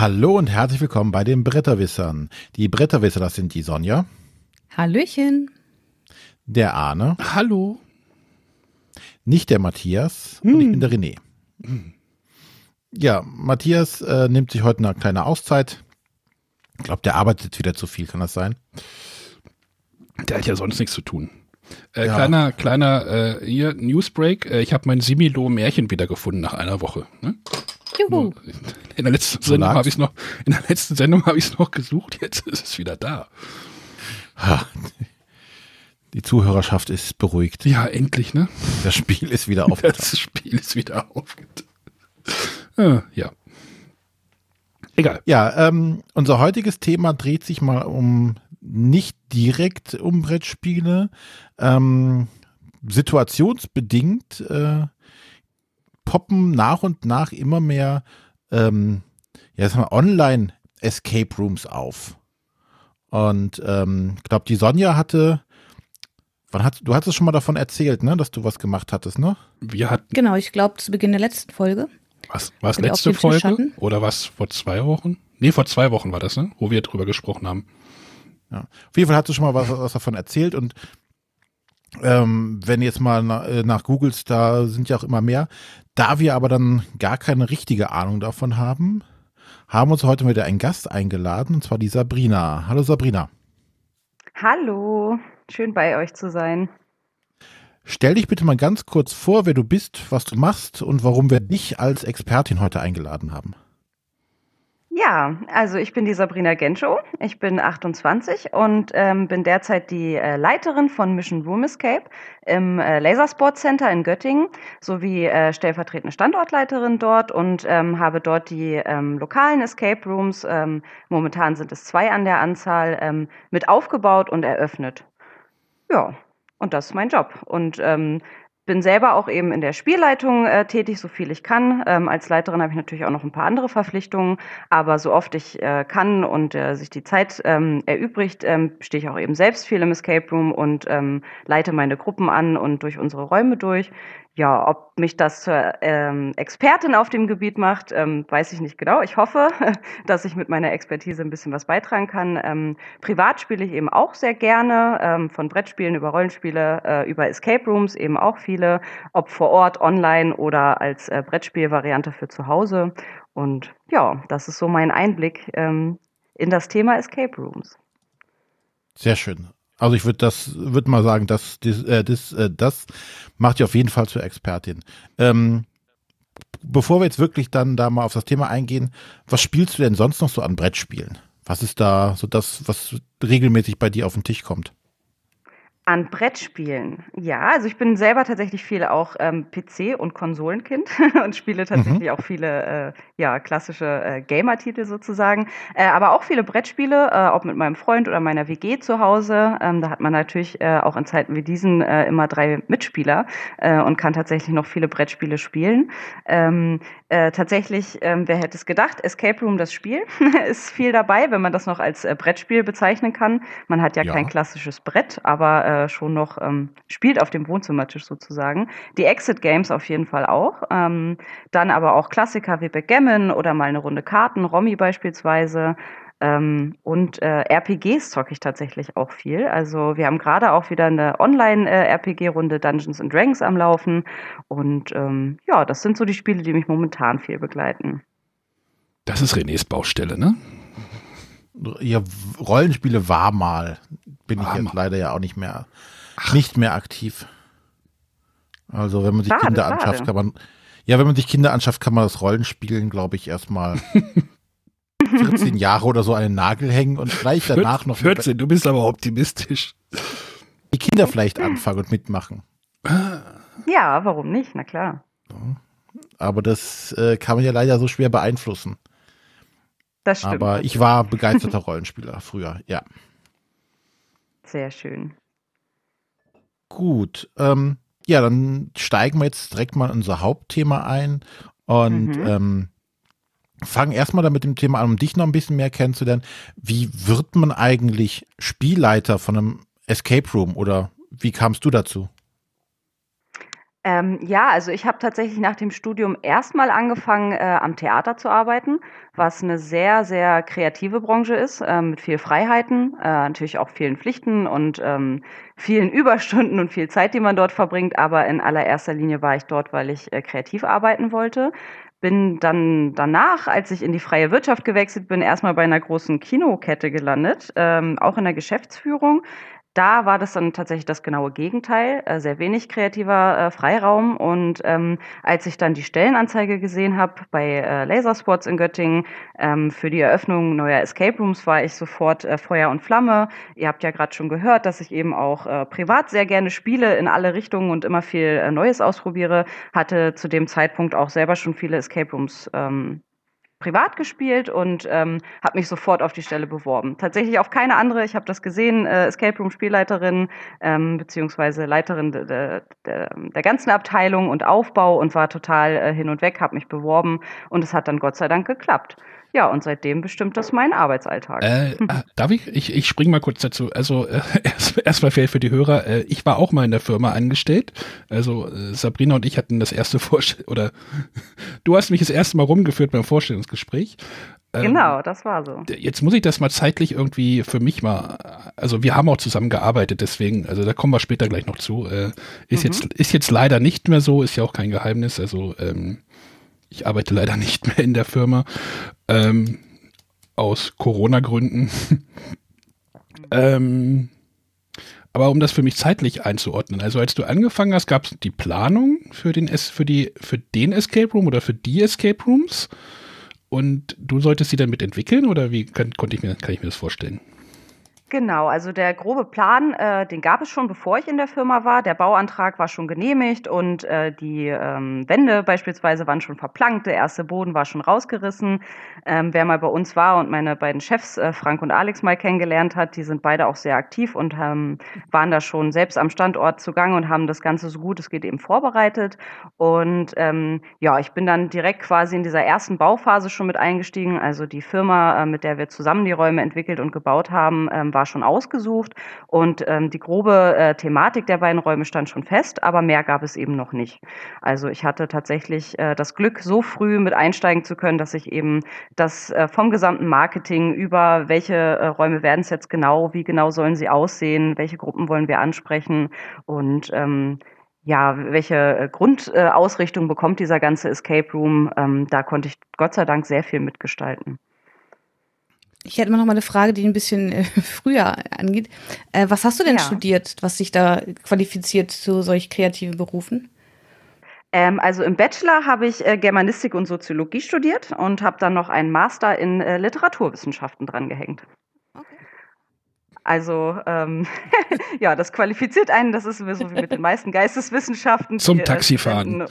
Hallo und herzlich willkommen bei den Bretterwissern. Die Bretterwisser, das sind die Sonja. Hallöchen. Der Arne. Hallo. Nicht der Matthias hm. und ich bin der René. Hm. Ja, Matthias äh, nimmt sich heute eine kleine Auszeit. Ich glaube, der arbeitet jetzt wieder zu viel, kann das sein? Der hat ja sonst nichts zu tun. Äh, ja. Kleiner, kleiner äh, hier, Newsbreak. Äh, ich habe mein Similo-Märchen wiedergefunden nach einer Woche. Ne? Juhu. In der letzten so Sendung habe ich es noch, in der letzten Sendung habe ich es noch gesucht, jetzt ist es wieder da. Ha, die Zuhörerschaft ist beruhigt. Ja, endlich, ne? Das Spiel ist wieder aufgetaucht. Das Spiel ist wieder aufgetaucht. Äh, ja. Egal. Ja, ähm, unser heutiges Thema dreht sich mal um nicht direkt um Brettspiele. Ähm, situationsbedingt äh, poppen nach und nach immer mehr ähm, ja, sag mal, Online Escape Rooms auf. Und ähm, ich glaube, die Sonja hatte, wann hat, du hattest schon mal davon erzählt, ne, dass du was gemacht hattest, ne? Wir hatten. Genau, ich glaube zu Beginn der letzten Folge. Was, war es letzte Folge? Oder was vor zwei Wochen? Nee, vor zwei Wochen war das, ne? Wo wir drüber gesprochen haben. Ja. Auf jeden Fall hast du schon mal was, was davon erzählt und ähm, wenn jetzt mal nach, äh, nach Googles, da sind ja auch immer mehr. Da wir aber dann gar keine richtige Ahnung davon haben, haben uns heute wieder einen Gast eingeladen, und zwar die Sabrina. Hallo Sabrina. Hallo, schön bei euch zu sein. Stell dich bitte mal ganz kurz vor, wer du bist, was du machst und warum wir dich als Expertin heute eingeladen haben. Ja, also ich bin die Sabrina Genschow, ich bin 28 und ähm, bin derzeit die äh, Leiterin von Mission Room Escape im äh, Lasersport Center in Göttingen sowie äh, stellvertretende Standortleiterin dort und ähm, habe dort die ähm, lokalen Escape Rooms, ähm, momentan sind es zwei an der Anzahl, ähm, mit aufgebaut und eröffnet. Ja, und das ist mein Job. Und ähm, bin selber auch eben in der Spielleitung äh, tätig, so viel ich kann. Ähm, als Leiterin habe ich natürlich auch noch ein paar andere Verpflichtungen, aber so oft ich äh, kann und äh, sich die Zeit ähm, erübrigt, ähm, stehe ich auch eben selbst viel im Escape Room und ähm, leite meine Gruppen an und durch unsere Räume durch. Ja, ob mich das zur ähm, Expertin auf dem Gebiet macht, ähm, weiß ich nicht genau. Ich hoffe, dass ich mit meiner Expertise ein bisschen was beitragen kann. Ähm, privat spiele ich eben auch sehr gerne, ähm, von Brettspielen über Rollenspiele, äh, über Escape Rooms eben auch viele, ob vor Ort, online oder als äh, Brettspielvariante für zu Hause. Und ja, das ist so mein Einblick ähm, in das Thema Escape Rooms. Sehr schön. Also ich würde das, würde mal sagen, dass das, äh, das, äh, das macht dich auf jeden Fall zur Expertin. Ähm, bevor wir jetzt wirklich dann da mal auf das Thema eingehen, was spielst du denn sonst noch so an Brettspielen? Was ist da so das, was regelmäßig bei dir auf den Tisch kommt? An Brettspielen. Ja, also ich bin selber tatsächlich viel auch ähm, PC- und Konsolenkind und spiele tatsächlich mhm. auch viele äh, ja, klassische äh, Gamer-Titel sozusagen, äh, aber auch viele Brettspiele, äh, auch mit meinem Freund oder meiner WG zu Hause. Ähm, da hat man natürlich äh, auch in Zeiten wie diesen äh, immer drei Mitspieler äh, und kann tatsächlich noch viele Brettspiele spielen. Ähm, äh, tatsächlich, ähm, wer hätte es gedacht, Escape Room, das Spiel, ist viel dabei, wenn man das noch als äh, Brettspiel bezeichnen kann. Man hat ja, ja. kein klassisches Brett, aber äh, schon noch ähm, spielt auf dem Wohnzimmertisch sozusagen. Die Exit Games auf jeden Fall auch. Ähm, dann aber auch Klassiker wie Backgammon oder mal eine Runde Karten, Romy beispielsweise. Ähm, und äh, RPGs zocke ich tatsächlich auch viel. Also wir haben gerade auch wieder eine Online-RPG-Runde äh, Dungeons and Dragons am Laufen. Und ähm, ja, das sind so die Spiele, die mich momentan viel begleiten. Das ist Renés Baustelle, ne? Ja, Rollenspiele war mal. Bin war ich jetzt mal. leider ja auch nicht mehr, nicht mehr aktiv. Also wenn man sich schade, Kinder schade. anschafft, kann man, ja, wenn man sich Kinder anschafft, kann man das Rollenspielen, glaube ich, erstmal 14 Jahre oder so an den Nagel hängen und vielleicht danach noch. 14, du bist aber optimistisch. Die Kinder vielleicht anfangen und mitmachen. Ja, warum nicht? Na klar. Aber das äh, kann man ja leider so schwer beeinflussen. Das stimmt. Aber ich war begeisterter Rollenspieler früher, ja. Sehr schön. Gut. Ähm, ja, dann steigen wir jetzt direkt mal in unser Hauptthema ein. Und mhm. ähm, fangen erstmal damit dem Thema an, um dich noch ein bisschen mehr kennenzulernen. Wie wird man eigentlich Spielleiter von einem Escape Room oder wie kamst du dazu? Ähm, ja, also ich habe tatsächlich nach dem Studium erstmal angefangen, äh, am Theater zu arbeiten, was eine sehr, sehr kreative Branche ist, äh, mit viel Freiheiten, äh, natürlich auch vielen Pflichten und ähm, vielen Überstunden und viel Zeit, die man dort verbringt. Aber in allererster Linie war ich dort, weil ich äh, kreativ arbeiten wollte. Bin dann danach, als ich in die freie Wirtschaft gewechselt bin, erstmal bei einer großen Kinokette gelandet, ähm, auch in der Geschäftsführung da war das dann tatsächlich das genaue Gegenteil, äh, sehr wenig kreativer äh, Freiraum. Und ähm, als ich dann die Stellenanzeige gesehen habe bei äh, Lasersports in Göttingen ähm, für die Eröffnung neuer Escape Rooms, war ich sofort äh, Feuer und Flamme. Ihr habt ja gerade schon gehört, dass ich eben auch äh, privat sehr gerne spiele in alle Richtungen und immer viel äh, Neues ausprobiere. Hatte zu dem Zeitpunkt auch selber schon viele Escape Rooms ähm, privat gespielt und ähm, habe mich sofort auf die Stelle beworben. Tatsächlich auf keine andere. Ich habe das gesehen, äh, Escape Room Spielleiterin ähm, beziehungsweise Leiterin de, de, de, der ganzen Abteilung und Aufbau und war total äh, hin und weg, habe mich beworben und es hat dann Gott sei Dank geklappt. Ja, und seitdem bestimmt das mein Arbeitsalltag. Äh, äh darf ich? Ich, ich springe mal kurz dazu. Also äh, erstmal erst für die Hörer. Äh, ich war auch mal in der Firma angestellt. Also äh, Sabrina und ich hatten das erste Vorstell oder du hast mich das erste Mal rumgeführt beim Vorstellungsgespräch. Ähm, genau, das war so. Jetzt muss ich das mal zeitlich irgendwie für mich mal, also wir haben auch zusammen gearbeitet, deswegen, also da kommen wir später gleich noch zu. Äh, ist, mhm. jetzt, ist jetzt leider nicht mehr so, ist ja auch kein Geheimnis. Also ähm, ich arbeite leider nicht mehr in der Firma ähm, aus Corona-Gründen. ähm, aber um das für mich zeitlich einzuordnen, also als du angefangen hast, gab es die Planung für den, es für, die, für den Escape Room oder für die Escape Rooms und du solltest sie dann mit entwickeln oder wie kann, konnte ich mir, kann ich mir das vorstellen? Genau, also der grobe Plan, äh, den gab es schon, bevor ich in der Firma war. Der Bauantrag war schon genehmigt und äh, die ähm, Wände beispielsweise waren schon verplankt, der erste Boden war schon rausgerissen. Ähm, wer mal bei uns war und meine beiden Chefs, äh, Frank und Alex, mal kennengelernt hat, die sind beide auch sehr aktiv und ähm, waren da schon selbst am Standort zugange und haben das Ganze so gut es geht eben vorbereitet. Und ähm, ja, ich bin dann direkt quasi in dieser ersten Bauphase schon mit eingestiegen. Also die Firma, äh, mit der wir zusammen die Räume entwickelt und gebaut haben, ähm, war schon ausgesucht und ähm, die grobe äh, Thematik der beiden Räume stand schon fest, aber mehr gab es eben noch nicht. Also ich hatte tatsächlich äh, das Glück, so früh mit einsteigen zu können, dass ich eben das äh, vom gesamten Marketing über welche äh, Räume werden es jetzt genau, wie genau sollen sie aussehen, welche Gruppen wollen wir ansprechen und ähm, ja, welche äh, Grundausrichtung bekommt dieser ganze Escape Room? Ähm, da konnte ich Gott sei Dank sehr viel mitgestalten. Ich hätte immer noch mal eine Frage, die ein bisschen äh, früher angeht. Äh, was hast du denn ja. studiert, was dich da qualifiziert zu solch kreativen Berufen? Ähm, also im Bachelor habe ich äh, Germanistik und Soziologie studiert und habe dann noch einen Master in Literaturwissenschaften drangehängt. Okay. Also ähm, ja, das qualifiziert einen. Das ist so wie mit den meisten Geisteswissenschaften. Zum Taxifahren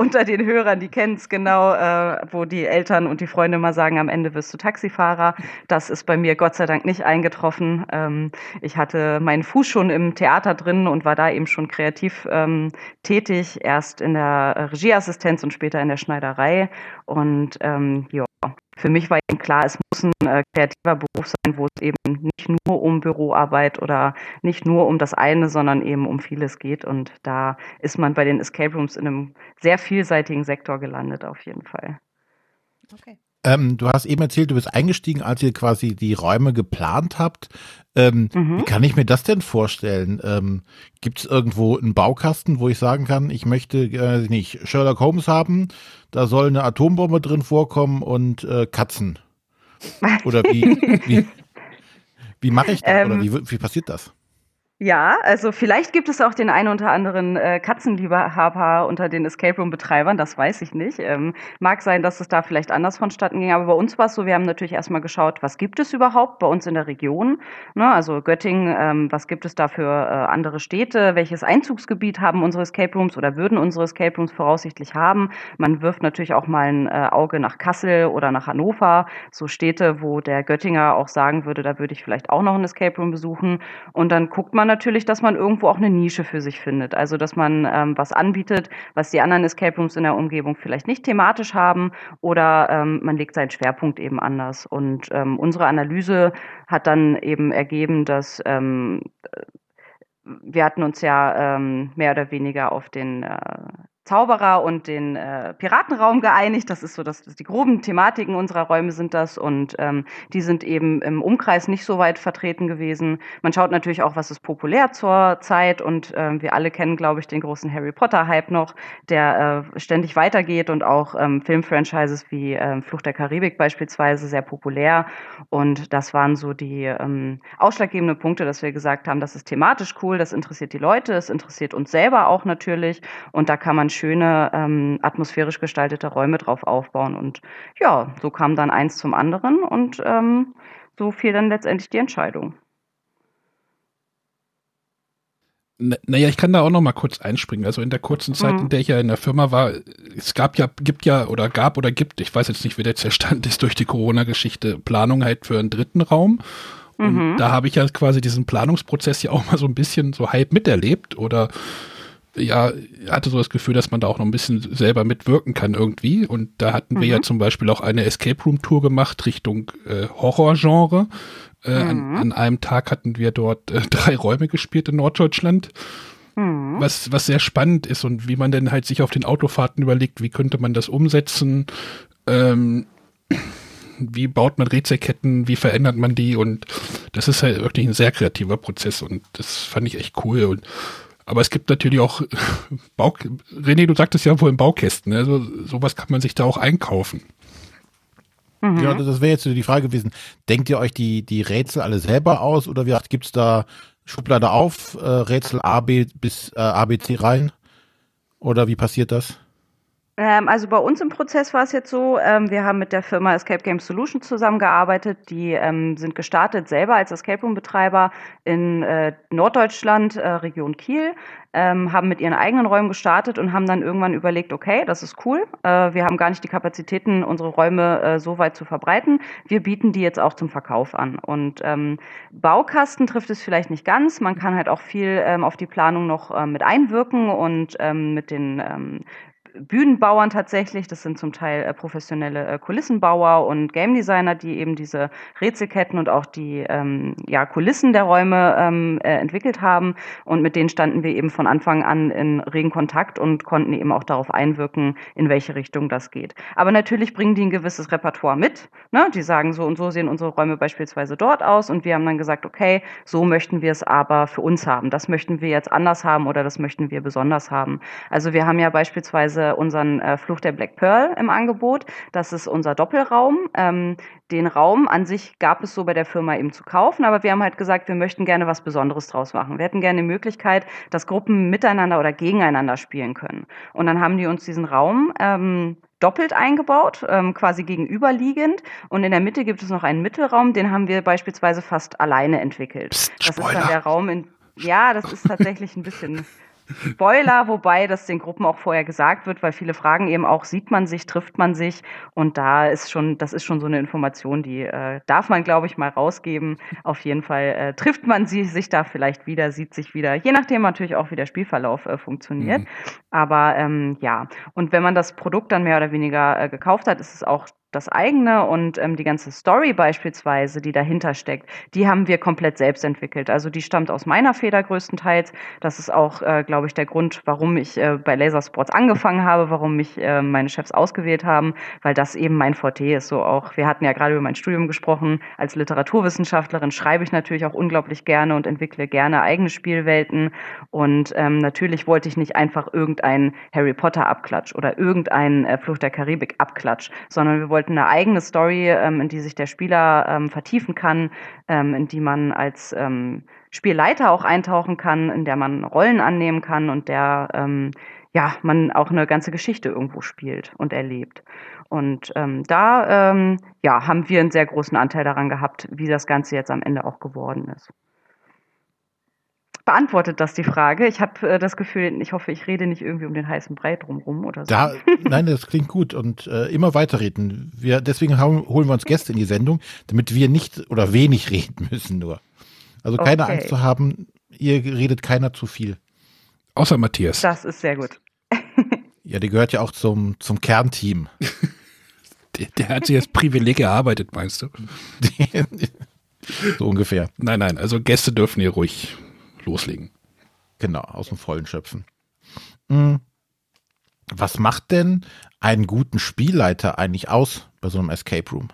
unter den Hörern, die kennen es genau, äh, wo die Eltern und die Freunde mal sagen, am Ende wirst du Taxifahrer. Das ist bei mir Gott sei Dank nicht eingetroffen. Ähm, ich hatte meinen Fuß schon im Theater drin und war da eben schon kreativ ähm, tätig, erst in der Regieassistenz und später in der Schneiderei. Und ähm, ja, für mich war eben klar, es muss ein äh, kreativer Beruf sein, wo es eben nicht nur um Büroarbeit oder nicht nur um das eine, sondern eben um vieles geht. Und da ist man bei den Escape Rooms in einem sehr vielseitigen Sektor gelandet, auf jeden Fall. Okay. Ähm, du hast eben erzählt, du bist eingestiegen, als ihr quasi die Räume geplant habt. Ähm, mhm. Wie kann ich mir das denn vorstellen? Ähm, Gibt es irgendwo einen Baukasten, wo ich sagen kann, ich möchte äh, nicht Sherlock Holmes haben, da soll eine Atombombe drin vorkommen und äh, Katzen? Oder wie, wie, wie mache ich das? Oder ähm. wie, wie passiert das? Ja, also vielleicht gibt es auch den einen oder anderen äh, Katzenliebhaber unter den Escape Room Betreibern, das weiß ich nicht. Ähm, mag sein, dass es da vielleicht anders vonstatten ging, aber bei uns war es so, wir haben natürlich erstmal geschaut, was gibt es überhaupt bei uns in der Region? Ne, also Göttingen, ähm, was gibt es da für äh, andere Städte? Welches Einzugsgebiet haben unsere Escape Rooms oder würden unsere Escape Rooms voraussichtlich haben? Man wirft natürlich auch mal ein äh, Auge nach Kassel oder nach Hannover, so Städte, wo der Göttinger auch sagen würde, da würde ich vielleicht auch noch ein Escape Room besuchen. Und dann guckt man natürlich, dass man irgendwo auch eine Nische für sich findet. Also, dass man ähm, was anbietet, was die anderen Escape Rooms in der Umgebung vielleicht nicht thematisch haben oder ähm, man legt seinen Schwerpunkt eben anders. Und ähm, unsere Analyse hat dann eben ergeben, dass ähm, wir hatten uns ja ähm, mehr oder weniger auf den äh, Zauberer und den äh, Piratenraum geeinigt. Das ist so, dass das die groben Thematiken unserer Räume sind das. Und ähm, die sind eben im Umkreis nicht so weit vertreten gewesen. Man schaut natürlich auch, was ist populär zur Zeit. Und ähm, wir alle kennen, glaube ich, den großen Harry Potter Hype noch, der äh, ständig weitergeht. Und auch ähm, Filmfranchises wie ähm, Flucht der Karibik beispielsweise sehr populär. Und das waren so die ähm, ausschlaggebenden Punkte, dass wir gesagt haben, das ist thematisch cool, das interessiert die Leute, es interessiert uns selber auch natürlich. Und da kann man schöne, ähm, atmosphärisch gestaltete Räume drauf aufbauen. Und ja, so kam dann eins zum anderen und ähm, so fiel dann letztendlich die Entscheidung. Naja, ich kann da auch noch mal kurz einspringen. Also in der kurzen Zeit, mhm. in der ich ja in der Firma war, es gab ja, gibt ja oder gab oder gibt, ich weiß jetzt nicht, wie der Zerstand ist durch die Corona-Geschichte, Planung halt für einen dritten Raum. Und mhm. da habe ich ja quasi diesen Planungsprozess ja auch mal so ein bisschen so halb miterlebt oder ja, hatte so das Gefühl, dass man da auch noch ein bisschen selber mitwirken kann irgendwie. Und da hatten mhm. wir ja mhm. zum Beispiel auch eine Escape Room Tour gemacht Richtung äh, Horrorgenre. Äh, mhm. an, an, einem Tag hatten wir dort äh, drei Räume gespielt in Norddeutschland. Mhm. Was, was sehr spannend ist und wie man denn halt sich auf den Autofahrten überlegt, wie könnte man das umsetzen, ähm, wie baut man Rätselketten, wie verändert man die und das ist halt wirklich ein sehr kreativer Prozess und das fand ich echt cool und aber es gibt natürlich auch Bau René, du sagtest ja vorhin Baukästen, also sowas kann man sich da auch einkaufen. Mhm. Ja, das wäre jetzt die Frage gewesen. Denkt ihr euch die, die Rätsel alle selber aus oder wie gibt es da Schublade auf, äh, Rätsel A, B bis äh, ABC rein? Oder wie passiert das? Ähm, also bei uns im Prozess war es jetzt so, ähm, wir haben mit der Firma Escape Game Solutions zusammengearbeitet. Die ähm, sind gestartet selber als Escape Room Betreiber in äh, Norddeutschland, äh, Region Kiel, haben mit ihren eigenen Räumen gestartet und haben dann irgendwann überlegt, okay, das ist cool. Äh, wir haben gar nicht die Kapazitäten, unsere Räume so weit zu verbreiten. Wir bieten die jetzt auch zum Verkauf an. Und Baukasten trifft es vielleicht nicht ganz. Man kann halt auch viel auf die Planung noch mit einwirken und mit den Bühnenbauern tatsächlich. Das sind zum Teil äh, professionelle äh, Kulissenbauer und Game Designer, die eben diese Rätselketten und auch die ähm, ja, Kulissen der Räume ähm, äh, entwickelt haben. Und mit denen standen wir eben von Anfang an in regen Kontakt und konnten eben auch darauf einwirken, in welche Richtung das geht. Aber natürlich bringen die ein gewisses Repertoire mit. Ne? Die sagen, so und so sehen unsere Räume beispielsweise dort aus. Und wir haben dann gesagt, okay, so möchten wir es aber für uns haben. Das möchten wir jetzt anders haben oder das möchten wir besonders haben. Also wir haben ja beispielsweise beispielsweise unseren äh, Fluch der Black Pearl im Angebot. Das ist unser Doppelraum. Ähm, den Raum an sich gab es so bei der Firma eben zu kaufen, aber wir haben halt gesagt, wir möchten gerne was Besonderes draus machen. Wir hätten gerne die Möglichkeit, dass Gruppen miteinander oder gegeneinander spielen können. Und dann haben die uns diesen Raum ähm, doppelt eingebaut, ähm, quasi gegenüberliegend. Und in der Mitte gibt es noch einen Mittelraum, den haben wir beispielsweise fast alleine entwickelt. Psst, das ist dann der Raum in. Ja, das ist tatsächlich ein bisschen Spoiler, wobei das den Gruppen auch vorher gesagt wird, weil viele fragen eben auch, sieht man sich, trifft man sich? Und da ist schon, das ist schon so eine Information, die äh, darf man, glaube ich, mal rausgeben. Auf jeden Fall äh, trifft man sie, sich da vielleicht wieder, sieht sich wieder, je nachdem natürlich auch, wie der Spielverlauf äh, funktioniert. Mhm. Aber ähm, ja, und wenn man das Produkt dann mehr oder weniger äh, gekauft hat, ist es auch das eigene und ähm, die ganze Story beispielsweise, die dahinter steckt, die haben wir komplett selbst entwickelt. Also die stammt aus meiner Feder größtenteils. Das ist auch, äh, glaube ich, der Grund, warum ich äh, bei Lasersports angefangen habe, warum mich äh, meine Chefs ausgewählt haben, weil das eben mein Forte ist. So auch, wir hatten ja gerade über mein Studium gesprochen. Als Literaturwissenschaftlerin schreibe ich natürlich auch unglaublich gerne und entwickle gerne eigene Spielwelten. Und ähm, natürlich wollte ich nicht einfach irgendein Harry Potter Abklatsch oder irgendein äh, Flucht der Karibik Abklatsch, sondern wir wollten wollten eine eigene Story, ähm, in die sich der Spieler ähm, vertiefen kann, ähm, in die man als ähm, Spielleiter auch eintauchen kann, in der man Rollen annehmen kann und der ähm, ja man auch eine ganze Geschichte irgendwo spielt und erlebt. Und ähm, da ähm, ja, haben wir einen sehr großen Anteil daran gehabt, wie das Ganze jetzt am Ende auch geworden ist beantwortet das die Frage. Ich habe äh, das Gefühl, ich hoffe, ich rede nicht irgendwie um den heißen Brei drumherum oder so. Da, nein, das klingt gut und äh, immer weiterreden. Wir, deswegen haben, holen wir uns Gäste in die Sendung, damit wir nicht oder wenig reden müssen nur. Also keine okay. Angst zu haben, ihr redet keiner zu viel. Außer Matthias. Das ist sehr gut. ja, der gehört ja auch zum, zum Kernteam. der, der hat sich als Privileg erarbeitet, meinst du? so ungefähr. Nein, nein, also Gäste dürfen hier ruhig loslegen. Genau, aus dem Vollen schöpfen. Mhm. Was macht denn einen guten Spielleiter eigentlich aus bei so einem Escape Room?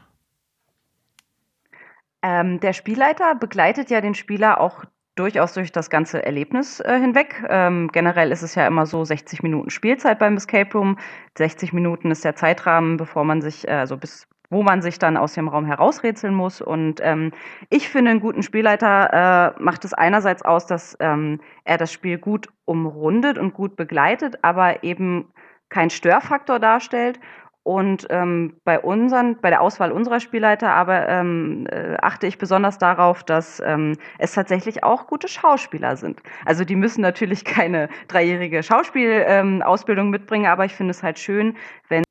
Ähm, der Spielleiter begleitet ja den Spieler auch durchaus durch das ganze Erlebnis äh, hinweg. Ähm, generell ist es ja immer so 60 Minuten Spielzeit beim Escape Room. 60 Minuten ist der Zeitrahmen, bevor man sich, äh, also bis wo man sich dann aus dem Raum herausrätseln muss. Und ähm, ich finde, einen guten Spielleiter äh, macht es einerseits aus, dass ähm, er das Spiel gut umrundet und gut begleitet, aber eben kein Störfaktor darstellt. Und ähm, bei unseren, bei der Auswahl unserer Spielleiter aber ähm, äh, achte ich besonders darauf, dass ähm, es tatsächlich auch gute Schauspieler sind. Also die müssen natürlich keine dreijährige Schauspielausbildung ähm, mitbringen, aber ich finde es halt schön, wenn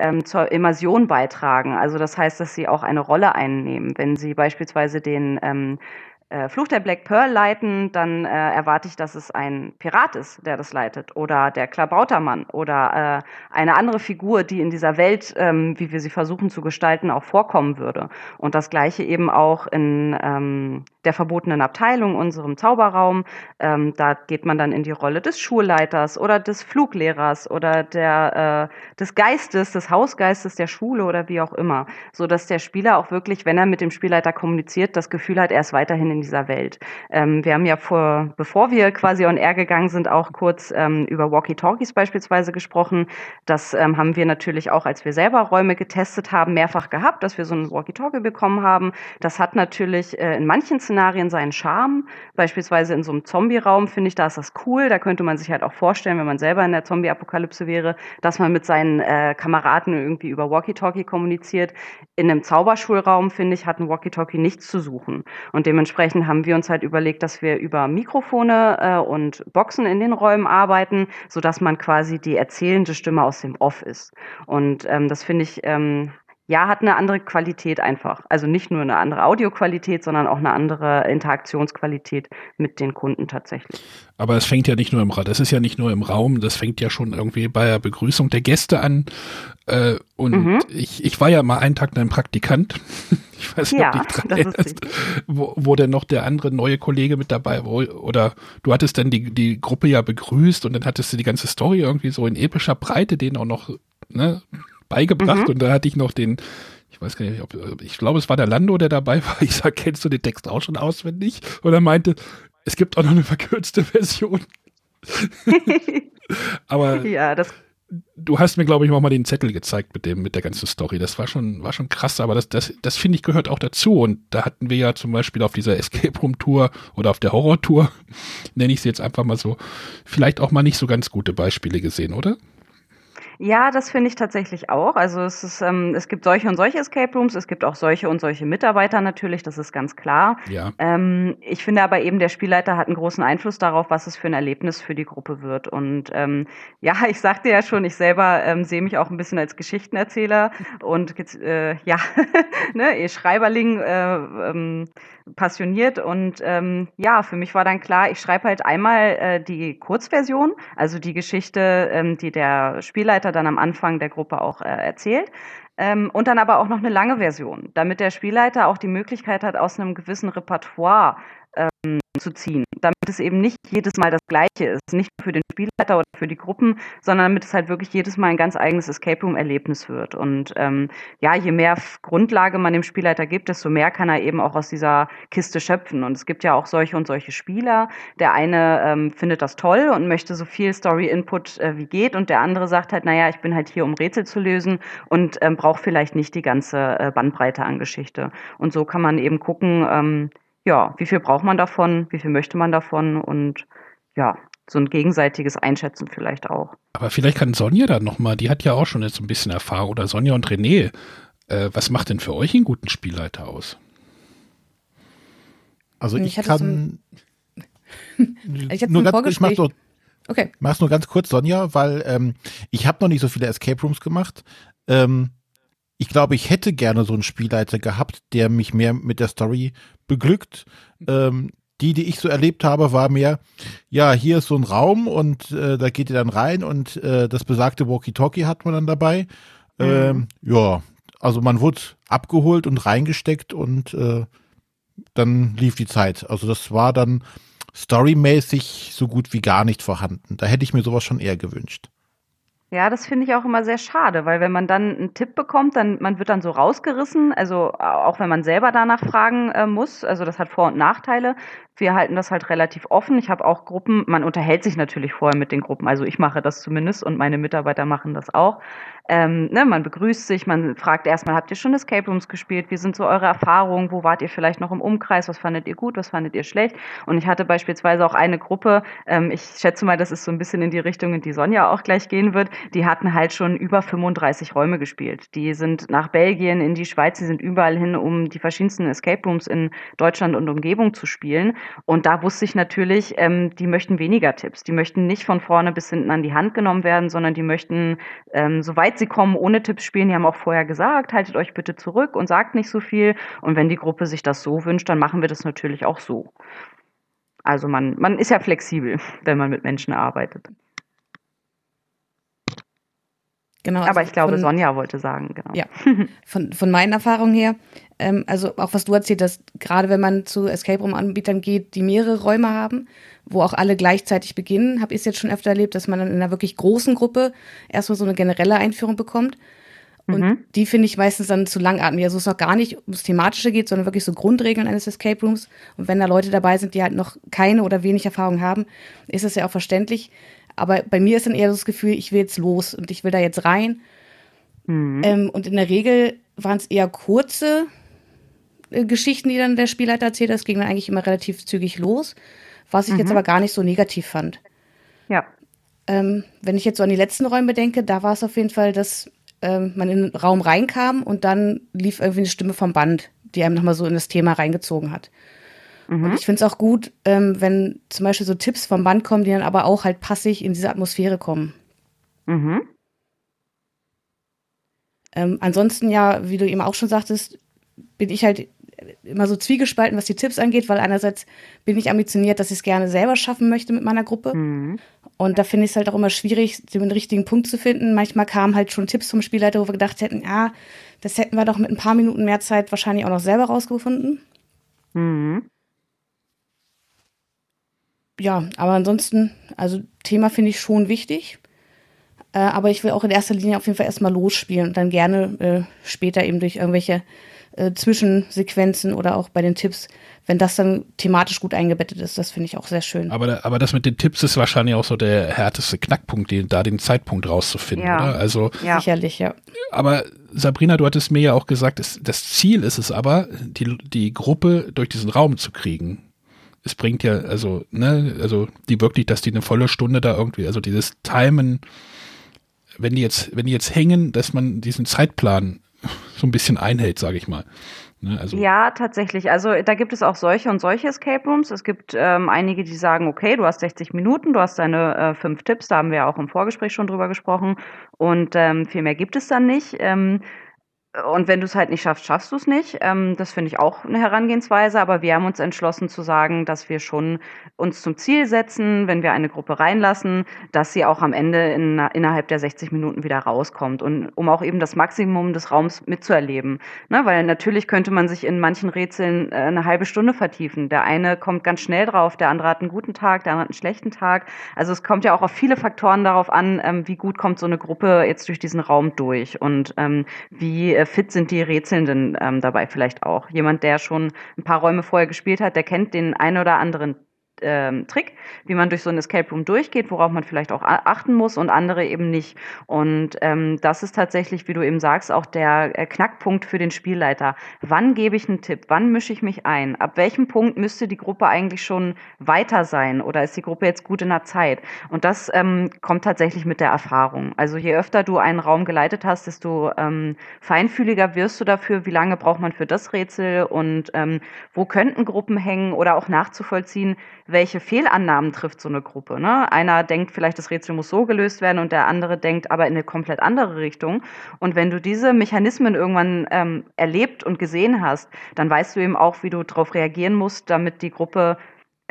ähm, zur Immersion beitragen. Also das heißt, dass sie auch eine Rolle einnehmen. Wenn sie beispielsweise den ähm, äh, Fluch der Black Pearl leiten, dann äh, erwarte ich, dass es ein Pirat ist, der das leitet. Oder der Klabautermann oder äh, eine andere Figur, die in dieser Welt, ähm, wie wir sie versuchen zu gestalten, auch vorkommen würde. Und das gleiche eben auch in ähm, der verbotenen Abteilung, unserem Zauberraum. Ähm, da geht man dann in die Rolle des Schulleiters oder des Fluglehrers oder der, äh, des Geistes, des Hausgeistes der Schule oder wie auch immer. So dass der Spieler auch wirklich, wenn er mit dem Spielleiter kommuniziert, das Gefühl hat, er ist weiterhin in dieser Welt. Ähm, wir haben ja vor, bevor wir quasi on air gegangen sind, auch kurz ähm, über Walkie-Talkies beispielsweise gesprochen. Das ähm, haben wir natürlich auch, als wir selber Räume getestet haben, mehrfach gehabt, dass wir so ein Walkie-Talkie bekommen haben. Das hat natürlich äh, in manchen Szenarien seinen Charme. Beispielsweise in so einem Zombie-Raum finde ich, da ist das cool. Da könnte man sich halt auch vorstellen, wenn man selber in der Zombie-Apokalypse wäre, dass man mit seinen äh, Kameraden irgendwie über Walkie-Talkie kommuniziert. In einem Zauberschulraum, finde ich, hat ein Walkie-Talkie nichts zu suchen. Und dementsprechend haben wir uns halt überlegt, dass wir über Mikrofone äh, und Boxen in den Räumen arbeiten, sodass man quasi die erzählende Stimme aus dem Off ist. Und ähm, das finde ich ähm, ja, hat eine andere Qualität einfach. Also nicht nur eine andere Audioqualität, sondern auch eine andere Interaktionsqualität mit den Kunden tatsächlich. Aber es fängt ja nicht nur im Raum, das ist ja nicht nur im Raum, das fängt ja schon irgendwie bei der Begrüßung der Gäste an. Äh, und mhm. ich, ich war ja mal einen Tag ein Praktikant. Ich weiß nicht, ja, ob dich dran erinnerst, wo, wo denn noch der andere neue Kollege mit dabei war. Oder du hattest dann die, die Gruppe ja begrüßt und dann hattest du die ganze Story irgendwie so in epischer Breite denen auch noch ne, beigebracht mhm. und da hatte ich noch den, ich weiß gar nicht, ob, ich glaube, es war der Lando, der dabei war. Ich sag, kennst du den Text auch schon auswendig? Und er meinte, es gibt auch noch eine verkürzte Version. Aber ja, das du hast mir, glaube ich, auch mal den Zettel gezeigt mit dem, mit der ganzen Story. Das war schon, war schon krass, aber das, das, das finde ich gehört auch dazu. Und da hatten wir ja zum Beispiel auf dieser Escape Room Tour oder auf der Horror Tour, nenne ich sie jetzt einfach mal so, vielleicht auch mal nicht so ganz gute Beispiele gesehen, oder? Ja, das finde ich tatsächlich auch. Also es ist, ähm, es gibt solche und solche Escape Rooms, es gibt auch solche und solche Mitarbeiter natürlich, das ist ganz klar. Ja. Ähm, ich finde aber eben, der Spielleiter hat einen großen Einfluss darauf, was es für ein Erlebnis für die Gruppe wird. Und ähm, ja, ich sagte ja schon, ich selber ähm, sehe mich auch ein bisschen als Geschichtenerzähler und äh, ja, ne, ihr Schreiberling äh, ähm, passioniert und ähm, ja, für mich war dann klar, ich schreibe halt einmal äh, die Kurzversion, also die Geschichte, ähm, die der Spielleiter dann am Anfang der Gruppe auch äh, erzählt. Ähm, und dann aber auch noch eine lange Version, damit der Spielleiter auch die Möglichkeit hat, aus einem gewissen Repertoire ähm, zu ziehen, damit es eben nicht jedes Mal das Gleiche ist, nicht nur für den Spielleiter oder für die Gruppen, sondern damit es halt wirklich jedes Mal ein ganz eigenes Escape Room Erlebnis wird. Und ähm, ja, je mehr Grundlage man dem Spielleiter gibt, desto mehr kann er eben auch aus dieser Kiste schöpfen. Und es gibt ja auch solche und solche Spieler. Der eine ähm, findet das toll und möchte so viel Story Input äh, wie geht, und der andere sagt halt, naja, ich bin halt hier, um Rätsel zu lösen und ähm, braucht vielleicht nicht die ganze äh, Bandbreite an Geschichte. Und so kann man eben gucken, ähm, ja, wie viel braucht man davon, wie viel möchte man davon und ja, so ein gegenseitiges Einschätzen vielleicht auch. Aber vielleicht kann Sonja da nochmal, die hat ja auch schon jetzt ein bisschen Erfahrung, oder Sonja und René, äh, was macht denn für euch einen guten Spielleiter aus? Also ich, ich kann. ich nur ganz, ich mach doch, okay. mach's nur ganz kurz, Sonja, weil ähm, ich habe noch nicht so viele Escape Rooms gemacht. Ähm, ich glaube, ich hätte gerne so einen Spielleiter gehabt, der mich mehr mit der Story beglückt. Ähm, die, die ich so erlebt habe, war mehr, ja, hier ist so ein Raum und äh, da geht ihr dann rein und äh, das besagte Walkie-Talkie hat man dann dabei. Mhm. Ähm, ja, also man wurde abgeholt und reingesteckt und äh, dann lief die Zeit. Also das war dann storymäßig so gut wie gar nicht vorhanden. Da hätte ich mir sowas schon eher gewünscht. Ja, das finde ich auch immer sehr schade, weil wenn man dann einen Tipp bekommt, dann man wird dann so rausgerissen, also auch wenn man selber danach fragen äh, muss, also das hat Vor- und Nachteile. Wir halten das halt relativ offen. Ich habe auch Gruppen, man unterhält sich natürlich vorher mit den Gruppen, also ich mache das zumindest und meine Mitarbeiter machen das auch. Ähm, ne, man begrüßt sich, man fragt erstmal, habt ihr schon Escape Rooms gespielt? Wie sind so eure Erfahrungen? Wo wart ihr vielleicht noch im Umkreis? Was fandet ihr gut? Was fandet ihr schlecht? Und ich hatte beispielsweise auch eine Gruppe, ähm, ich schätze mal, das ist so ein bisschen in die Richtung, in die Sonja auch gleich gehen wird, die hatten halt schon über 35 Räume gespielt. Die sind nach Belgien, in die Schweiz, die sind überall hin, um die verschiedensten Escape Rooms in Deutschland und Umgebung zu spielen. Und da wusste ich natürlich, ähm, die möchten weniger Tipps. Die möchten nicht von vorne bis hinten an die Hand genommen werden, sondern die möchten, ähm, soweit sie kommen, ohne Tipps spielen. Die haben auch vorher gesagt, haltet euch bitte zurück und sagt nicht so viel. Und wenn die Gruppe sich das so wünscht, dann machen wir das natürlich auch so. Also man, man ist ja flexibel, wenn man mit Menschen arbeitet. Genau, also Aber ich glaube, von, Sonja wollte sagen, genau. Ja, von, von meinen Erfahrungen her, ähm, also auch was du erzählt hast, gerade wenn man zu Escape Room-Anbietern geht, die mehrere Räume haben, wo auch alle gleichzeitig beginnen, habe ich es jetzt schon öfter erlebt, dass man dann in einer wirklich großen Gruppe erstmal so eine generelle Einführung bekommt. Und mhm. die finde ich meistens dann zu langatmig. Also es auch gar nicht ums Thematische geht, sondern wirklich so Grundregeln eines Escape Rooms. Und wenn da Leute dabei sind, die halt noch keine oder wenig Erfahrung haben, ist es ja auch verständlich. Aber bei mir ist dann eher das Gefühl, ich will jetzt los und ich will da jetzt rein. Mhm. Ähm, und in der Regel waren es eher kurze äh, Geschichten, die dann der Spielleiter erzählt. Das ging dann eigentlich immer relativ zügig los was ich mhm. jetzt aber gar nicht so negativ fand. Ja. Ähm, wenn ich jetzt so an die letzten Räume denke, da war es auf jeden Fall, dass ähm, man in den Raum reinkam und dann lief irgendwie eine Stimme vom Band, die einem nochmal so in das Thema reingezogen hat. Mhm. Und ich finde es auch gut, ähm, wenn zum Beispiel so Tipps vom Band kommen, die dann aber auch halt passig in diese Atmosphäre kommen. Mhm. Ähm, ansonsten ja, wie du eben auch schon sagtest, bin ich halt immer so zwiegespalten, was die Tipps angeht, weil einerseits bin ich ambitioniert, dass ich es gerne selber schaffen möchte mit meiner Gruppe. Mhm. Und da finde ich es halt auch immer schwierig, den richtigen Punkt zu finden. Manchmal kamen halt schon Tipps vom Spielleiter, wo wir gedacht hätten, ja, das hätten wir doch mit ein paar Minuten mehr Zeit wahrscheinlich auch noch selber rausgefunden. Mhm. Ja, aber ansonsten, also Thema finde ich schon wichtig. Äh, aber ich will auch in erster Linie auf jeden Fall erstmal losspielen und dann gerne äh, später eben durch irgendwelche äh, Zwischensequenzen oder auch bei den Tipps, wenn das dann thematisch gut eingebettet ist, das finde ich auch sehr schön. Aber, aber das mit den Tipps ist wahrscheinlich auch so der härteste Knackpunkt, den, da den Zeitpunkt rauszufinden, ja. oder? Also, ja. Sicherlich, ja. Aber Sabrina, du hattest mir ja auch gesagt, es, das Ziel ist es aber, die, die Gruppe durch diesen Raum zu kriegen. Es bringt ja, also, ne, also die wirklich, dass die eine volle Stunde da irgendwie, also dieses Timen, wenn die jetzt, wenn die jetzt hängen, dass man diesen Zeitplan so ein bisschen einhält, sage ich mal. Ne, also ja, tatsächlich. Also da gibt es auch solche und solche Escape Rooms. Es gibt ähm, einige, die sagen, okay, du hast 60 Minuten, du hast deine äh, fünf Tipps, da haben wir auch im Vorgespräch schon drüber gesprochen. Und ähm, viel mehr gibt es dann nicht. Ähm, und wenn du es halt nicht schaffst, schaffst du es nicht. Ähm, das finde ich auch eine Herangehensweise, aber wir haben uns entschlossen zu sagen, dass wir schon uns zum Ziel setzen, wenn wir eine Gruppe reinlassen, dass sie auch am Ende in, innerhalb der 60 Minuten wieder rauskommt und um auch eben das Maximum des Raums mitzuerleben. Ne? Weil natürlich könnte man sich in manchen Rätseln äh, eine halbe Stunde vertiefen. Der eine kommt ganz schnell drauf, der andere hat einen guten Tag, der andere hat einen schlechten Tag. Also es kommt ja auch auf viele Faktoren darauf an, ähm, wie gut kommt so eine Gruppe jetzt durch diesen Raum durch und ähm, wie fit sind die Rätselnden ähm, dabei vielleicht auch. Jemand, der schon ein paar Räume vorher gespielt hat, der kennt den einen oder anderen ähm, Trick, wie man durch so ein Escape Room durchgeht, worauf man vielleicht auch achten muss und andere eben nicht. Und ähm, das ist tatsächlich, wie du eben sagst, auch der äh, Knackpunkt für den Spielleiter. Wann gebe ich einen Tipp? Wann mische ich mich ein? Ab welchem Punkt müsste die Gruppe eigentlich schon weiter sein? Oder ist die Gruppe jetzt gut in der Zeit? Und das ähm, kommt tatsächlich mit der Erfahrung. Also je öfter du einen Raum geleitet hast, desto ähm, feinfühliger wirst du dafür, wie lange braucht man für das Rätsel und ähm, wo könnten Gruppen hängen oder auch nachzuvollziehen, welche Fehlannahmen trifft so eine Gruppe. Ne? Einer denkt vielleicht, das Rätsel muss so gelöst werden und der andere denkt aber in eine komplett andere Richtung. Und wenn du diese Mechanismen irgendwann ähm, erlebt und gesehen hast, dann weißt du eben auch, wie du darauf reagieren musst, damit die Gruppe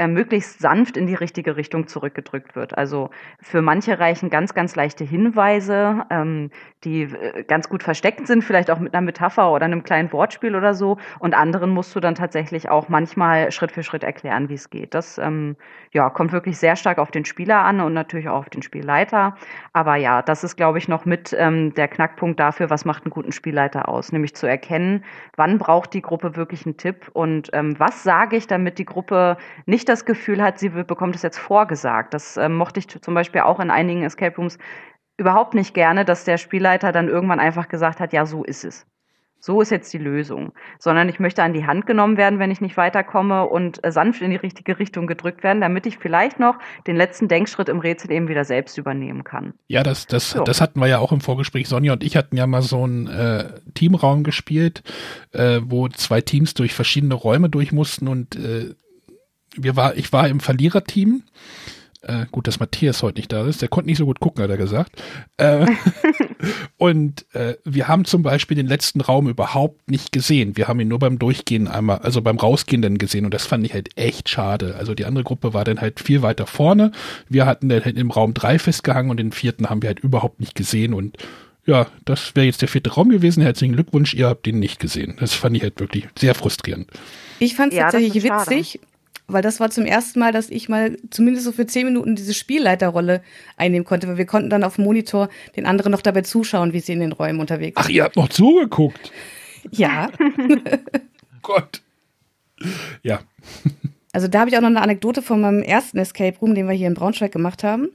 möglichst sanft in die richtige Richtung zurückgedrückt wird. Also für manche reichen ganz, ganz leichte Hinweise, ähm, die äh, ganz gut versteckt sind, vielleicht auch mit einer Metapher oder einem kleinen Wortspiel oder so. Und anderen musst du dann tatsächlich auch manchmal Schritt für Schritt erklären, wie es geht. Das ähm, ja, kommt wirklich sehr stark auf den Spieler an und natürlich auch auf den Spielleiter. Aber ja, das ist, glaube ich, noch mit ähm, der Knackpunkt dafür, was macht einen guten Spielleiter aus, nämlich zu erkennen, wann braucht die Gruppe wirklich einen Tipp und ähm, was sage ich, damit die Gruppe nicht das Gefühl hat, sie bekommt es jetzt vorgesagt. Das äh, mochte ich zum Beispiel auch in einigen Escape Rooms überhaupt nicht gerne, dass der Spielleiter dann irgendwann einfach gesagt hat, ja, so ist es. So ist jetzt die Lösung. Sondern ich möchte an die Hand genommen werden, wenn ich nicht weiterkomme und äh, sanft in die richtige Richtung gedrückt werden, damit ich vielleicht noch den letzten Denkschritt im Rätsel eben wieder selbst übernehmen kann. Ja, das, das, so. das hatten wir ja auch im Vorgespräch. Sonja und ich hatten ja mal so einen äh, Teamraum gespielt, äh, wo zwei Teams durch verschiedene Räume durch mussten und äh, wir war, ich war im Verliererteam. Äh, gut, dass Matthias heute nicht da ist. Der konnte nicht so gut gucken, hat er gesagt. Äh, und äh, wir haben zum Beispiel den letzten Raum überhaupt nicht gesehen. Wir haben ihn nur beim Durchgehen einmal, also beim Rausgehen dann gesehen. Und das fand ich halt echt schade. Also die andere Gruppe war dann halt viel weiter vorne. Wir hatten dann halt im Raum drei festgehangen und den vierten haben wir halt überhaupt nicht gesehen. Und ja, das wäre jetzt der vierte Raum gewesen. Herzlichen Glückwunsch, ihr habt den nicht gesehen. Das fand ich halt wirklich sehr frustrierend. Ich fand es ja, tatsächlich witzig, weil das war zum ersten Mal, dass ich mal zumindest so für zehn Minuten diese Spielleiterrolle einnehmen konnte, weil wir konnten dann auf dem Monitor den anderen noch dabei zuschauen, wie sie in den Räumen unterwegs sind. Ach, ihr habt noch zugeguckt? Ja. Gott. Ja. Also da habe ich auch noch eine Anekdote von meinem ersten Escape Room, den wir hier in Braunschweig gemacht haben.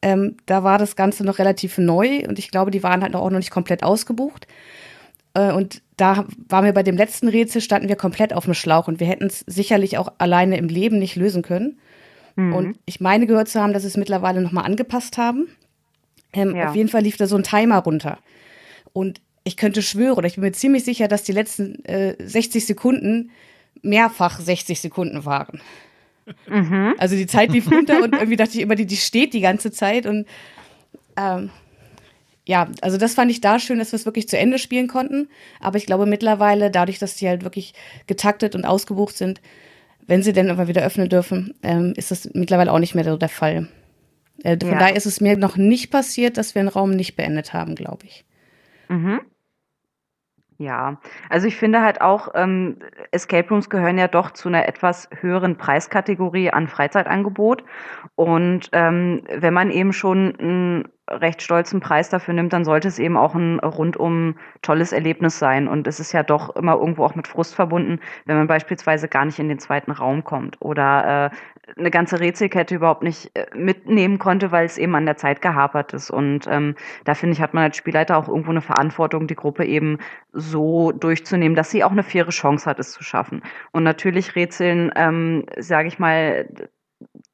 Ähm, da war das Ganze noch relativ neu und ich glaube, die waren halt auch noch nicht komplett ausgebucht. Äh, und da waren wir bei dem letzten Rätsel, standen wir komplett auf dem Schlauch und wir hätten es sicherlich auch alleine im Leben nicht lösen können. Mhm. Und ich meine gehört zu haben, dass sie es mittlerweile nochmal angepasst haben. Ähm, ja. Auf jeden Fall lief da so ein Timer runter. Und ich könnte schwören, oder ich bin mir ziemlich sicher, dass die letzten äh, 60 Sekunden mehrfach 60 Sekunden waren. Mhm. Also die Zeit lief runter und irgendwie dachte ich immer, die, die steht die ganze Zeit und ähm, ja, also das fand ich da schön, dass wir es wirklich zu Ende spielen konnten. Aber ich glaube mittlerweile, dadurch, dass die halt wirklich getaktet und ausgebucht sind, wenn sie denn aber wieder öffnen dürfen, ähm, ist das mittlerweile auch nicht mehr so der Fall. Äh, von ja. daher ist es mir noch nicht passiert, dass wir einen Raum nicht beendet haben, glaube ich. Mhm. Ja, also ich finde halt auch, ähm, Escape Rooms gehören ja doch zu einer etwas höheren Preiskategorie an Freizeitangebot. Und ähm, wenn man eben schon ein recht stolzen Preis dafür nimmt, dann sollte es eben auch ein rundum tolles Erlebnis sein. Und es ist ja doch immer irgendwo auch mit Frust verbunden, wenn man beispielsweise gar nicht in den zweiten Raum kommt oder äh, eine ganze Rätselkette überhaupt nicht äh, mitnehmen konnte, weil es eben an der Zeit gehapert ist. Und ähm, da finde ich, hat man als Spielleiter auch irgendwo eine Verantwortung, die Gruppe eben so durchzunehmen, dass sie auch eine faire Chance hat, es zu schaffen. Und natürlich Rätseln, ähm, sage ich mal,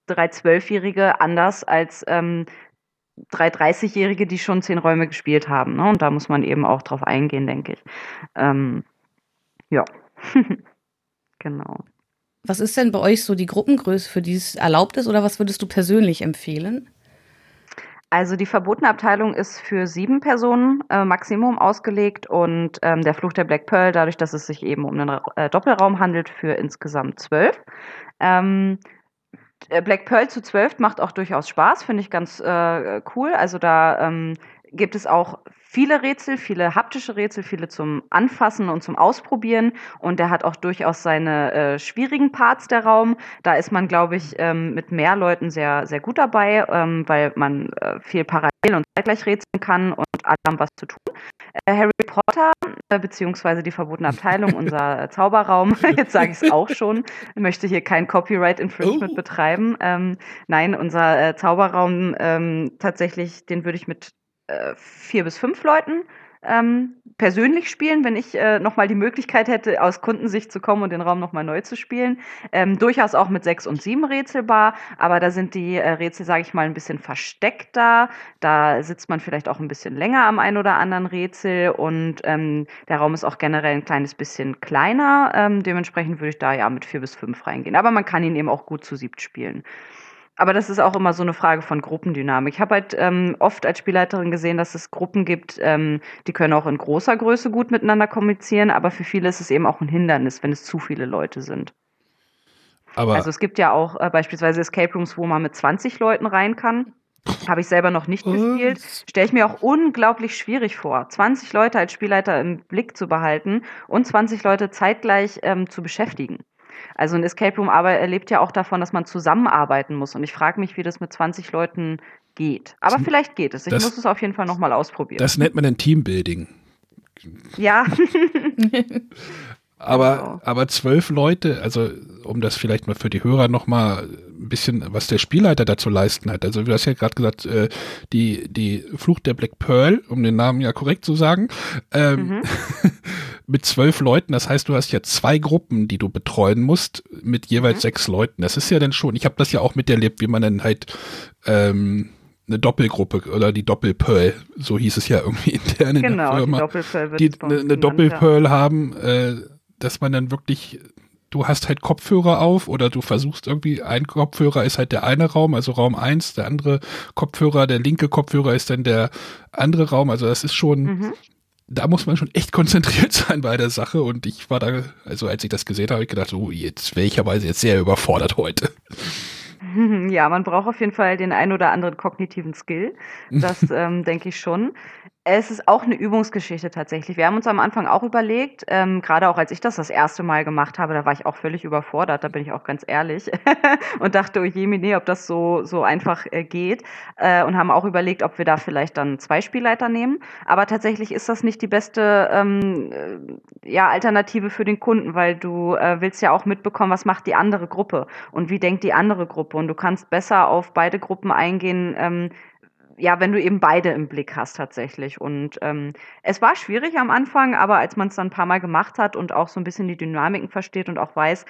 drei Zwölfjährige anders als ähm, drei 30-Jährige, die schon zehn Räume gespielt haben. Ne? Und da muss man eben auch drauf eingehen, denke ich. Ähm, ja, genau. Was ist denn bei euch so die Gruppengröße, für die es erlaubt ist, oder was würdest du persönlich empfehlen? Also die verbotene Abteilung ist für sieben Personen äh, Maximum ausgelegt und ähm, der Fluch der Black Pearl, dadurch, dass es sich eben um einen äh, Doppelraum handelt, für insgesamt zwölf. Ähm, äh, Black Pearl zu zwölf macht auch durchaus Spaß, finde ich ganz äh, cool. Also da ähm, gibt es auch viele Rätsel, viele haptische Rätsel, viele zum Anfassen und zum Ausprobieren. Und der hat auch durchaus seine äh, schwierigen Parts, der Raum. Da ist man, glaube ich, ähm, mit mehr Leuten sehr, sehr gut dabei, ähm, weil man äh, viel parallel und zeitgleich rätseln kann und alle haben was zu tun. Äh, Harry Potter, äh, beziehungsweise die verbotene Abteilung, unser Zauberraum, jetzt sage ich es auch schon, möchte hier kein Copyright Infringement oh. betreiben. Ähm, nein, unser äh, Zauberraum ähm, tatsächlich, den würde ich mit äh, vier bis fünf Leuten ähm, persönlich spielen, wenn ich äh, nochmal die Möglichkeit hätte, aus Kundensicht zu kommen und den Raum nochmal neu zu spielen. Ähm, durchaus auch mit sechs und sieben rätselbar, aber da sind die äh, Rätsel, sage ich mal, ein bisschen versteckter. Da sitzt man vielleicht auch ein bisschen länger am einen oder anderen Rätsel und ähm, der Raum ist auch generell ein kleines bisschen kleiner. Ähm, dementsprechend würde ich da ja mit vier bis fünf reingehen. Aber man kann ihn eben auch gut zu siebt spielen. Aber das ist auch immer so eine Frage von Gruppendynamik. Ich habe halt ähm, oft als Spielleiterin gesehen, dass es Gruppen gibt, ähm, die können auch in großer Größe gut miteinander kommunizieren, aber für viele ist es eben auch ein Hindernis, wenn es zu viele Leute sind. Aber also es gibt ja auch äh, beispielsweise Escape Rooms, wo man mit 20 Leuten rein kann. Habe ich selber noch nicht gespielt. Stelle ich mir auch unglaublich schwierig vor, 20 Leute als Spielleiter im Blick zu behalten und 20 Leute zeitgleich ähm, zu beschäftigen. Also ein Escape Room aber erlebt ja auch davon, dass man zusammenarbeiten muss. Und ich frage mich, wie das mit 20 Leuten geht. Aber vielleicht geht es. Ich das, muss es auf jeden Fall nochmal ausprobieren. Das nennt man ein Teambuilding. Ja. aber, genau. aber zwölf Leute, also um das vielleicht mal für die Hörer nochmal ein bisschen, was der Spielleiter dazu leisten hat. Also du hast ja gerade gesagt, äh, die, die Flucht der Black Pearl, um den Namen ja korrekt zu sagen, ähm, mhm. mit zwölf Leuten, das heißt, du hast ja zwei Gruppen, die du betreuen musst, mit jeweils mhm. sechs Leuten. Das ist ja dann schon, ich habe das ja auch miterlebt, wie man dann halt ähm, eine Doppelgruppe oder die Doppelpearl, so hieß es ja irgendwie intern in genau, der Firma, die, die eine, eine Doppelpearl haben, äh, dass man dann wirklich du hast halt Kopfhörer auf oder du versuchst irgendwie, ein Kopfhörer ist halt der eine Raum, also Raum eins, der andere Kopfhörer, der linke Kopfhörer ist dann der andere Raum. Also das ist schon, mhm. Da muss man schon echt konzentriert sein bei der Sache. Und ich war da, also als ich das gesehen habe, habe ich gedacht, oh, jetzt wäre ich aber jetzt sehr überfordert heute. Ja, man braucht auf jeden Fall den ein oder anderen kognitiven Skill. Das ähm, denke ich schon. Es ist auch eine Übungsgeschichte tatsächlich. Wir haben uns am Anfang auch überlegt, ähm, gerade auch als ich das das erste Mal gemacht habe, da war ich auch völlig überfordert, da bin ich auch ganz ehrlich und dachte, oh je, nee, ob das so, so einfach äh, geht äh, und haben auch überlegt, ob wir da vielleicht dann zwei Spielleiter nehmen. Aber tatsächlich ist das nicht die beste ähm, äh, ja, Alternative für den Kunden, weil du äh, willst ja auch mitbekommen, was macht die andere Gruppe und wie denkt die andere Gruppe und du kannst besser auf beide Gruppen eingehen, ähm, ja, wenn du eben beide im Blick hast tatsächlich. Und ähm, es war schwierig am Anfang, aber als man es dann ein paar Mal gemacht hat und auch so ein bisschen die Dynamiken versteht und auch weiß,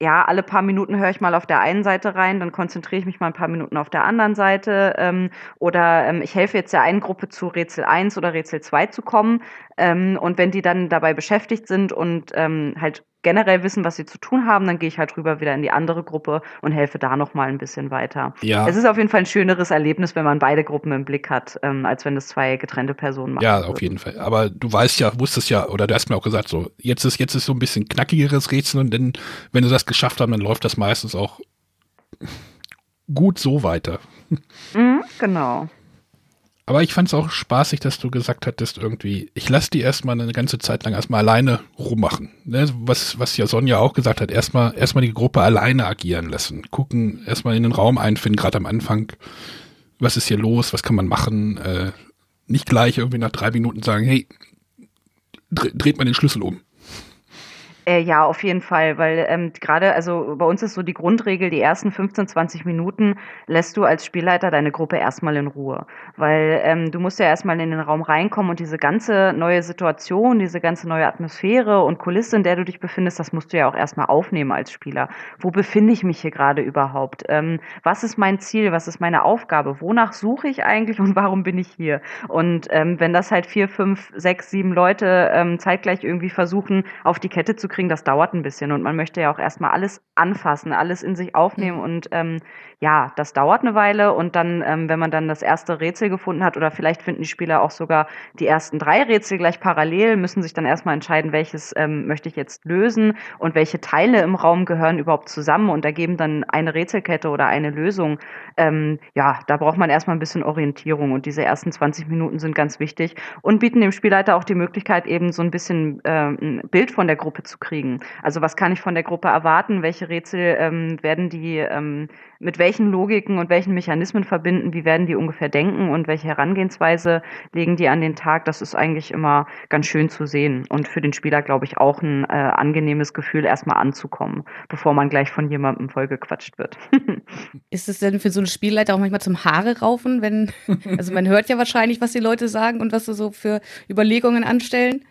ja, alle paar Minuten höre ich mal auf der einen Seite rein, dann konzentriere ich mich mal ein paar Minuten auf der anderen Seite. Ähm, oder ähm, ich helfe jetzt der einen Gruppe zu Rätsel 1 oder Rätsel 2 zu kommen. Ähm, und wenn die dann dabei beschäftigt sind und ähm, halt generell wissen, was sie zu tun haben, dann gehe ich halt rüber wieder in die andere Gruppe und helfe da noch mal ein bisschen weiter. Ja. Es ist auf jeden Fall ein schöneres Erlebnis, wenn man beide Gruppen im Blick hat, ähm, als wenn es zwei getrennte Personen machen. Ja, auf jeden Fall. Aber du weißt ja, wusstest ja, oder du hast mir auch gesagt, so jetzt ist jetzt ist so ein bisschen knackigeres Rätsel und dann, wenn du das geschafft hast, dann läuft das meistens auch gut so weiter. Mhm, genau. Aber ich fand es auch spaßig, dass du gesagt hattest, irgendwie, ich lasse die erstmal eine ganze Zeit lang erstmal alleine rummachen. Ne? Was, was ja Sonja auch gesagt hat, erstmal erstmal die Gruppe alleine agieren lassen. Gucken, erstmal in den Raum einfinden, gerade am Anfang, was ist hier los, was kann man machen. Äh, nicht gleich irgendwie nach drei Minuten sagen, hey, dreht mal den Schlüssel um. Äh, ja, auf jeden Fall, weil ähm, gerade, also bei uns ist so die Grundregel, die ersten 15, 20 Minuten lässt du als Spielleiter deine Gruppe erstmal in Ruhe. Weil ähm, du musst ja erstmal in den Raum reinkommen und diese ganze neue Situation, diese ganze neue Atmosphäre und Kulisse, in der du dich befindest, das musst du ja auch erstmal aufnehmen als Spieler. Wo befinde ich mich hier gerade überhaupt? Ähm, was ist mein Ziel? Was ist meine Aufgabe? Wonach suche ich eigentlich und warum bin ich hier? Und ähm, wenn das halt vier, fünf, sechs, sieben Leute ähm, zeitgleich irgendwie versuchen, auf die Kette zu kriegen, das dauert ein bisschen. Und man möchte ja auch erstmal alles anfassen, alles in sich aufnehmen. Und ähm, ja, das dauert eine Weile. Und dann, ähm, wenn man dann das erste Rätsel gefunden hat oder vielleicht finden die Spieler auch sogar die ersten drei Rätsel gleich parallel, müssen sich dann erstmal entscheiden, welches ähm, möchte ich jetzt lösen und welche Teile im Raum gehören überhaupt zusammen. Und ergeben dann eine Rätselkette oder eine Lösung. Ähm, ja, da braucht man erstmal ein bisschen Orientierung. Und diese ersten 20 Minuten sind ganz wichtig und bieten dem Spielleiter auch die Möglichkeit, eben so ein bisschen äh, ein Bild von der Gruppe zu kriegen. Also was kann ich von der Gruppe erwarten? Welche Rätsel ähm, werden die ähm, mit welchen Logiken und welchen Mechanismen verbinden, wie werden die ungefähr denken und welche Herangehensweise legen die an den Tag, das ist eigentlich immer ganz schön zu sehen und für den Spieler, glaube ich, auch ein äh, angenehmes Gefühl, erstmal anzukommen, bevor man gleich von jemandem vollgequatscht wird. ist es denn für so einen Spielleiter auch manchmal zum Haare raufen, wenn, also man hört ja wahrscheinlich, was die Leute sagen und was sie so für Überlegungen anstellen?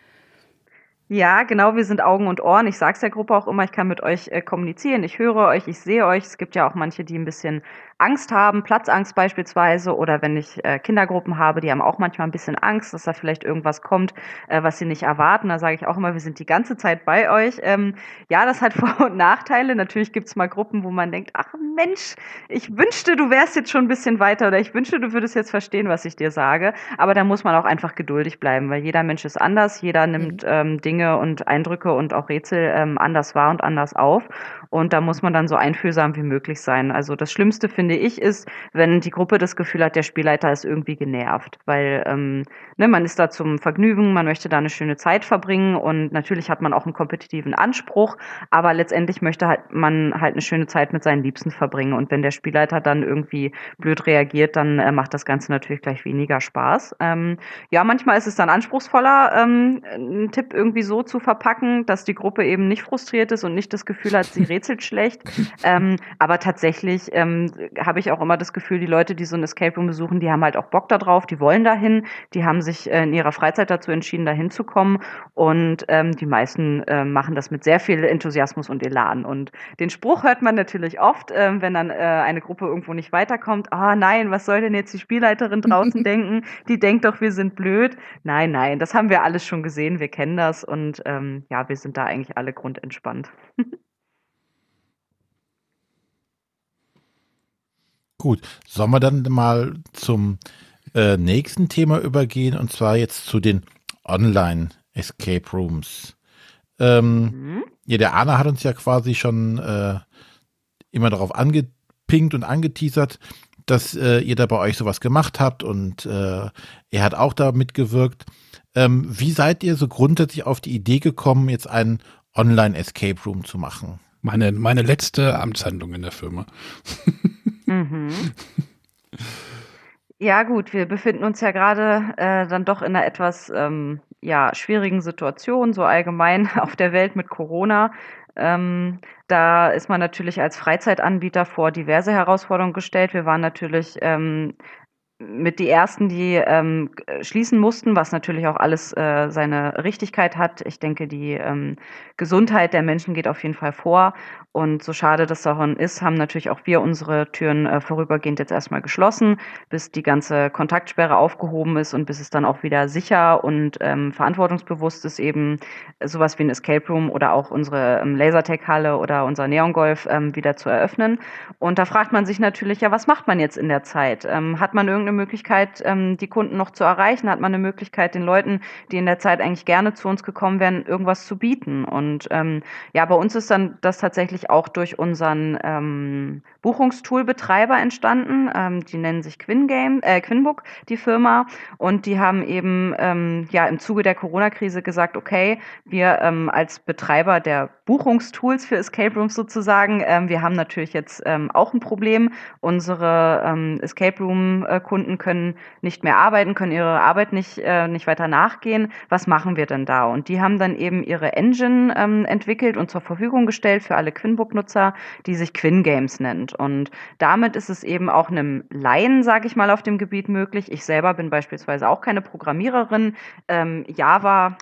Ja, genau, wir sind Augen und Ohren. Ich sage es der Gruppe auch immer, ich kann mit euch äh, kommunizieren, ich höre euch, ich sehe euch. Es gibt ja auch manche, die ein bisschen Angst haben, Platzangst beispielsweise, oder wenn ich äh, Kindergruppen habe, die haben auch manchmal ein bisschen Angst, dass da vielleicht irgendwas kommt, äh, was sie nicht erwarten. Da sage ich auch immer, wir sind die ganze Zeit bei euch. Ähm, ja, das hat Vor- und Nachteile. Natürlich gibt es mal Gruppen, wo man denkt, ach Mensch, ich wünschte, du wärst jetzt schon ein bisschen weiter oder ich wünschte, du würdest jetzt verstehen, was ich dir sage. Aber da muss man auch einfach geduldig bleiben, weil jeder Mensch ist anders, jeder nimmt mhm. ähm, Dinge Dinge und Eindrücke und auch Rätsel ähm, anders wahr und anders auf. Und da muss man dann so einfühlsam wie möglich sein. Also das Schlimmste finde ich ist, wenn die Gruppe das Gefühl hat, der Spielleiter ist irgendwie genervt, weil ähm, ne, man ist da zum Vergnügen, man möchte da eine schöne Zeit verbringen und natürlich hat man auch einen kompetitiven Anspruch, aber letztendlich möchte halt man halt eine schöne Zeit mit seinen Liebsten verbringen. Und wenn der Spielleiter dann irgendwie blöd reagiert, dann äh, macht das Ganze natürlich gleich weniger Spaß. Ähm, ja, manchmal ist es dann anspruchsvoller, ähm, einen Tipp irgendwie so zu verpacken, dass die Gruppe eben nicht frustriert ist und nicht das Gefühl hat, sie gerätselt schlecht. Ähm, aber tatsächlich ähm, habe ich auch immer das Gefühl, die Leute, die so ein Escape Room besuchen, die haben halt auch Bock darauf, die wollen dahin, die haben sich äh, in ihrer Freizeit dazu entschieden, dahin zu kommen. Und ähm, die meisten äh, machen das mit sehr viel Enthusiasmus und Elan. Und den Spruch hört man natürlich oft, äh, wenn dann äh, eine Gruppe irgendwo nicht weiterkommt. Ah oh, nein, was soll denn jetzt die Spielleiterin draußen denken? Die denkt doch, wir sind blöd. Nein, nein, das haben wir alles schon gesehen, wir kennen das und ähm, ja, wir sind da eigentlich alle grundentspannt. Gut, sollen wir dann mal zum äh, nächsten Thema übergehen und zwar jetzt zu den Online-Escape Rooms. Ähm, mhm. Ja, der Arne hat uns ja quasi schon äh, immer darauf angepinkt und angeteasert, dass äh, ihr da bei euch sowas gemacht habt und äh, er hat auch da mitgewirkt. Ähm, wie seid ihr so grundsätzlich auf die Idee gekommen, jetzt einen Online-Escape Room zu machen? Meine, meine letzte Amtshandlung in der Firma. Mhm. Ja, gut, wir befinden uns ja gerade äh, dann doch in einer etwas ähm, ja, schwierigen Situation, so allgemein auf der Welt mit Corona. Ähm, da ist man natürlich als Freizeitanbieter vor diverse Herausforderungen gestellt. Wir waren natürlich ähm, mit die ersten, die ähm, schließen mussten, was natürlich auch alles äh, seine Richtigkeit hat. Ich denke, die ähm, Gesundheit der Menschen geht auf jeden Fall vor. Und so schade das daran ist, haben natürlich auch wir unsere Türen äh, vorübergehend jetzt erstmal geschlossen, bis die ganze Kontaktsperre aufgehoben ist und bis es dann auch wieder sicher und ähm, verantwortungsbewusst ist, eben sowas wie ein Escape Room oder auch unsere ähm, Lasertech-Halle oder unser Neongolf ähm, wieder zu eröffnen. Und da fragt man sich natürlich, ja, was macht man jetzt in der Zeit? Ähm, hat man irgendeine Möglichkeit, ähm, die Kunden noch zu erreichen? Hat man eine Möglichkeit, den Leuten, die in der Zeit eigentlich gerne zu uns gekommen wären, irgendwas zu bieten? Und ähm, ja, bei uns ist dann das tatsächlich tatsächlich auch durch unseren ähm, Buchungstool-Betreiber entstanden. Ähm, die nennen sich QuinGame, äh, Quinbook, die Firma. Und die haben eben ähm, ja im Zuge der Corona-Krise gesagt, okay, wir ähm, als Betreiber der Buchungstools für Escape Rooms sozusagen, ähm, wir haben natürlich jetzt ähm, auch ein Problem. Unsere ähm, Escape Room-Kunden können nicht mehr arbeiten, können ihre Arbeit nicht, äh, nicht weiter nachgehen. Was machen wir denn da? Und die haben dann eben ihre Engine ähm, entwickelt und zur Verfügung gestellt für alle Quin Quinbook-Nutzer, die sich Quin Games nennt. Und damit ist es eben auch einem Laien, sage ich mal, auf dem Gebiet möglich. Ich selber bin beispielsweise auch keine Programmiererin. Ähm, Java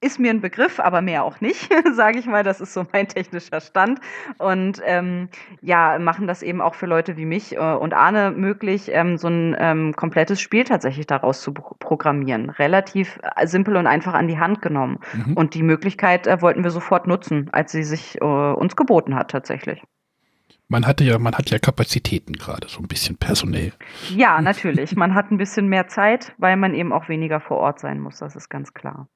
ist mir ein Begriff, aber mehr auch nicht, sage ich mal. Das ist so mein technischer Stand. Und ähm, ja, machen das eben auch für Leute wie mich äh, und Arne möglich, ähm, so ein ähm, komplettes Spiel tatsächlich daraus zu programmieren. Relativ äh, simpel und einfach an die Hand genommen. Mhm. Und die Möglichkeit äh, wollten wir sofort nutzen, als sie sich äh, uns geboten hat tatsächlich. Man hatte ja, man hat ja Kapazitäten gerade, so ein bisschen personell. Ja, natürlich. Man hat ein bisschen mehr Zeit, weil man eben auch weniger vor Ort sein muss. Das ist ganz klar.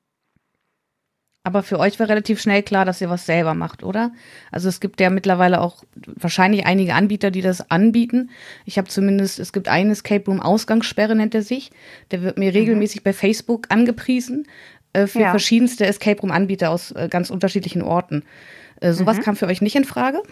Aber für euch war relativ schnell klar, dass ihr was selber macht, oder? Also es gibt ja mittlerweile auch wahrscheinlich einige Anbieter, die das anbieten. Ich habe zumindest, es gibt einen Escape Room Ausgangssperre, nennt er sich. Der wird mir mhm. regelmäßig bei Facebook angepriesen äh, für ja. verschiedenste Escape Room Anbieter aus äh, ganz unterschiedlichen Orten. Äh, sowas mhm. kam für euch nicht in Frage?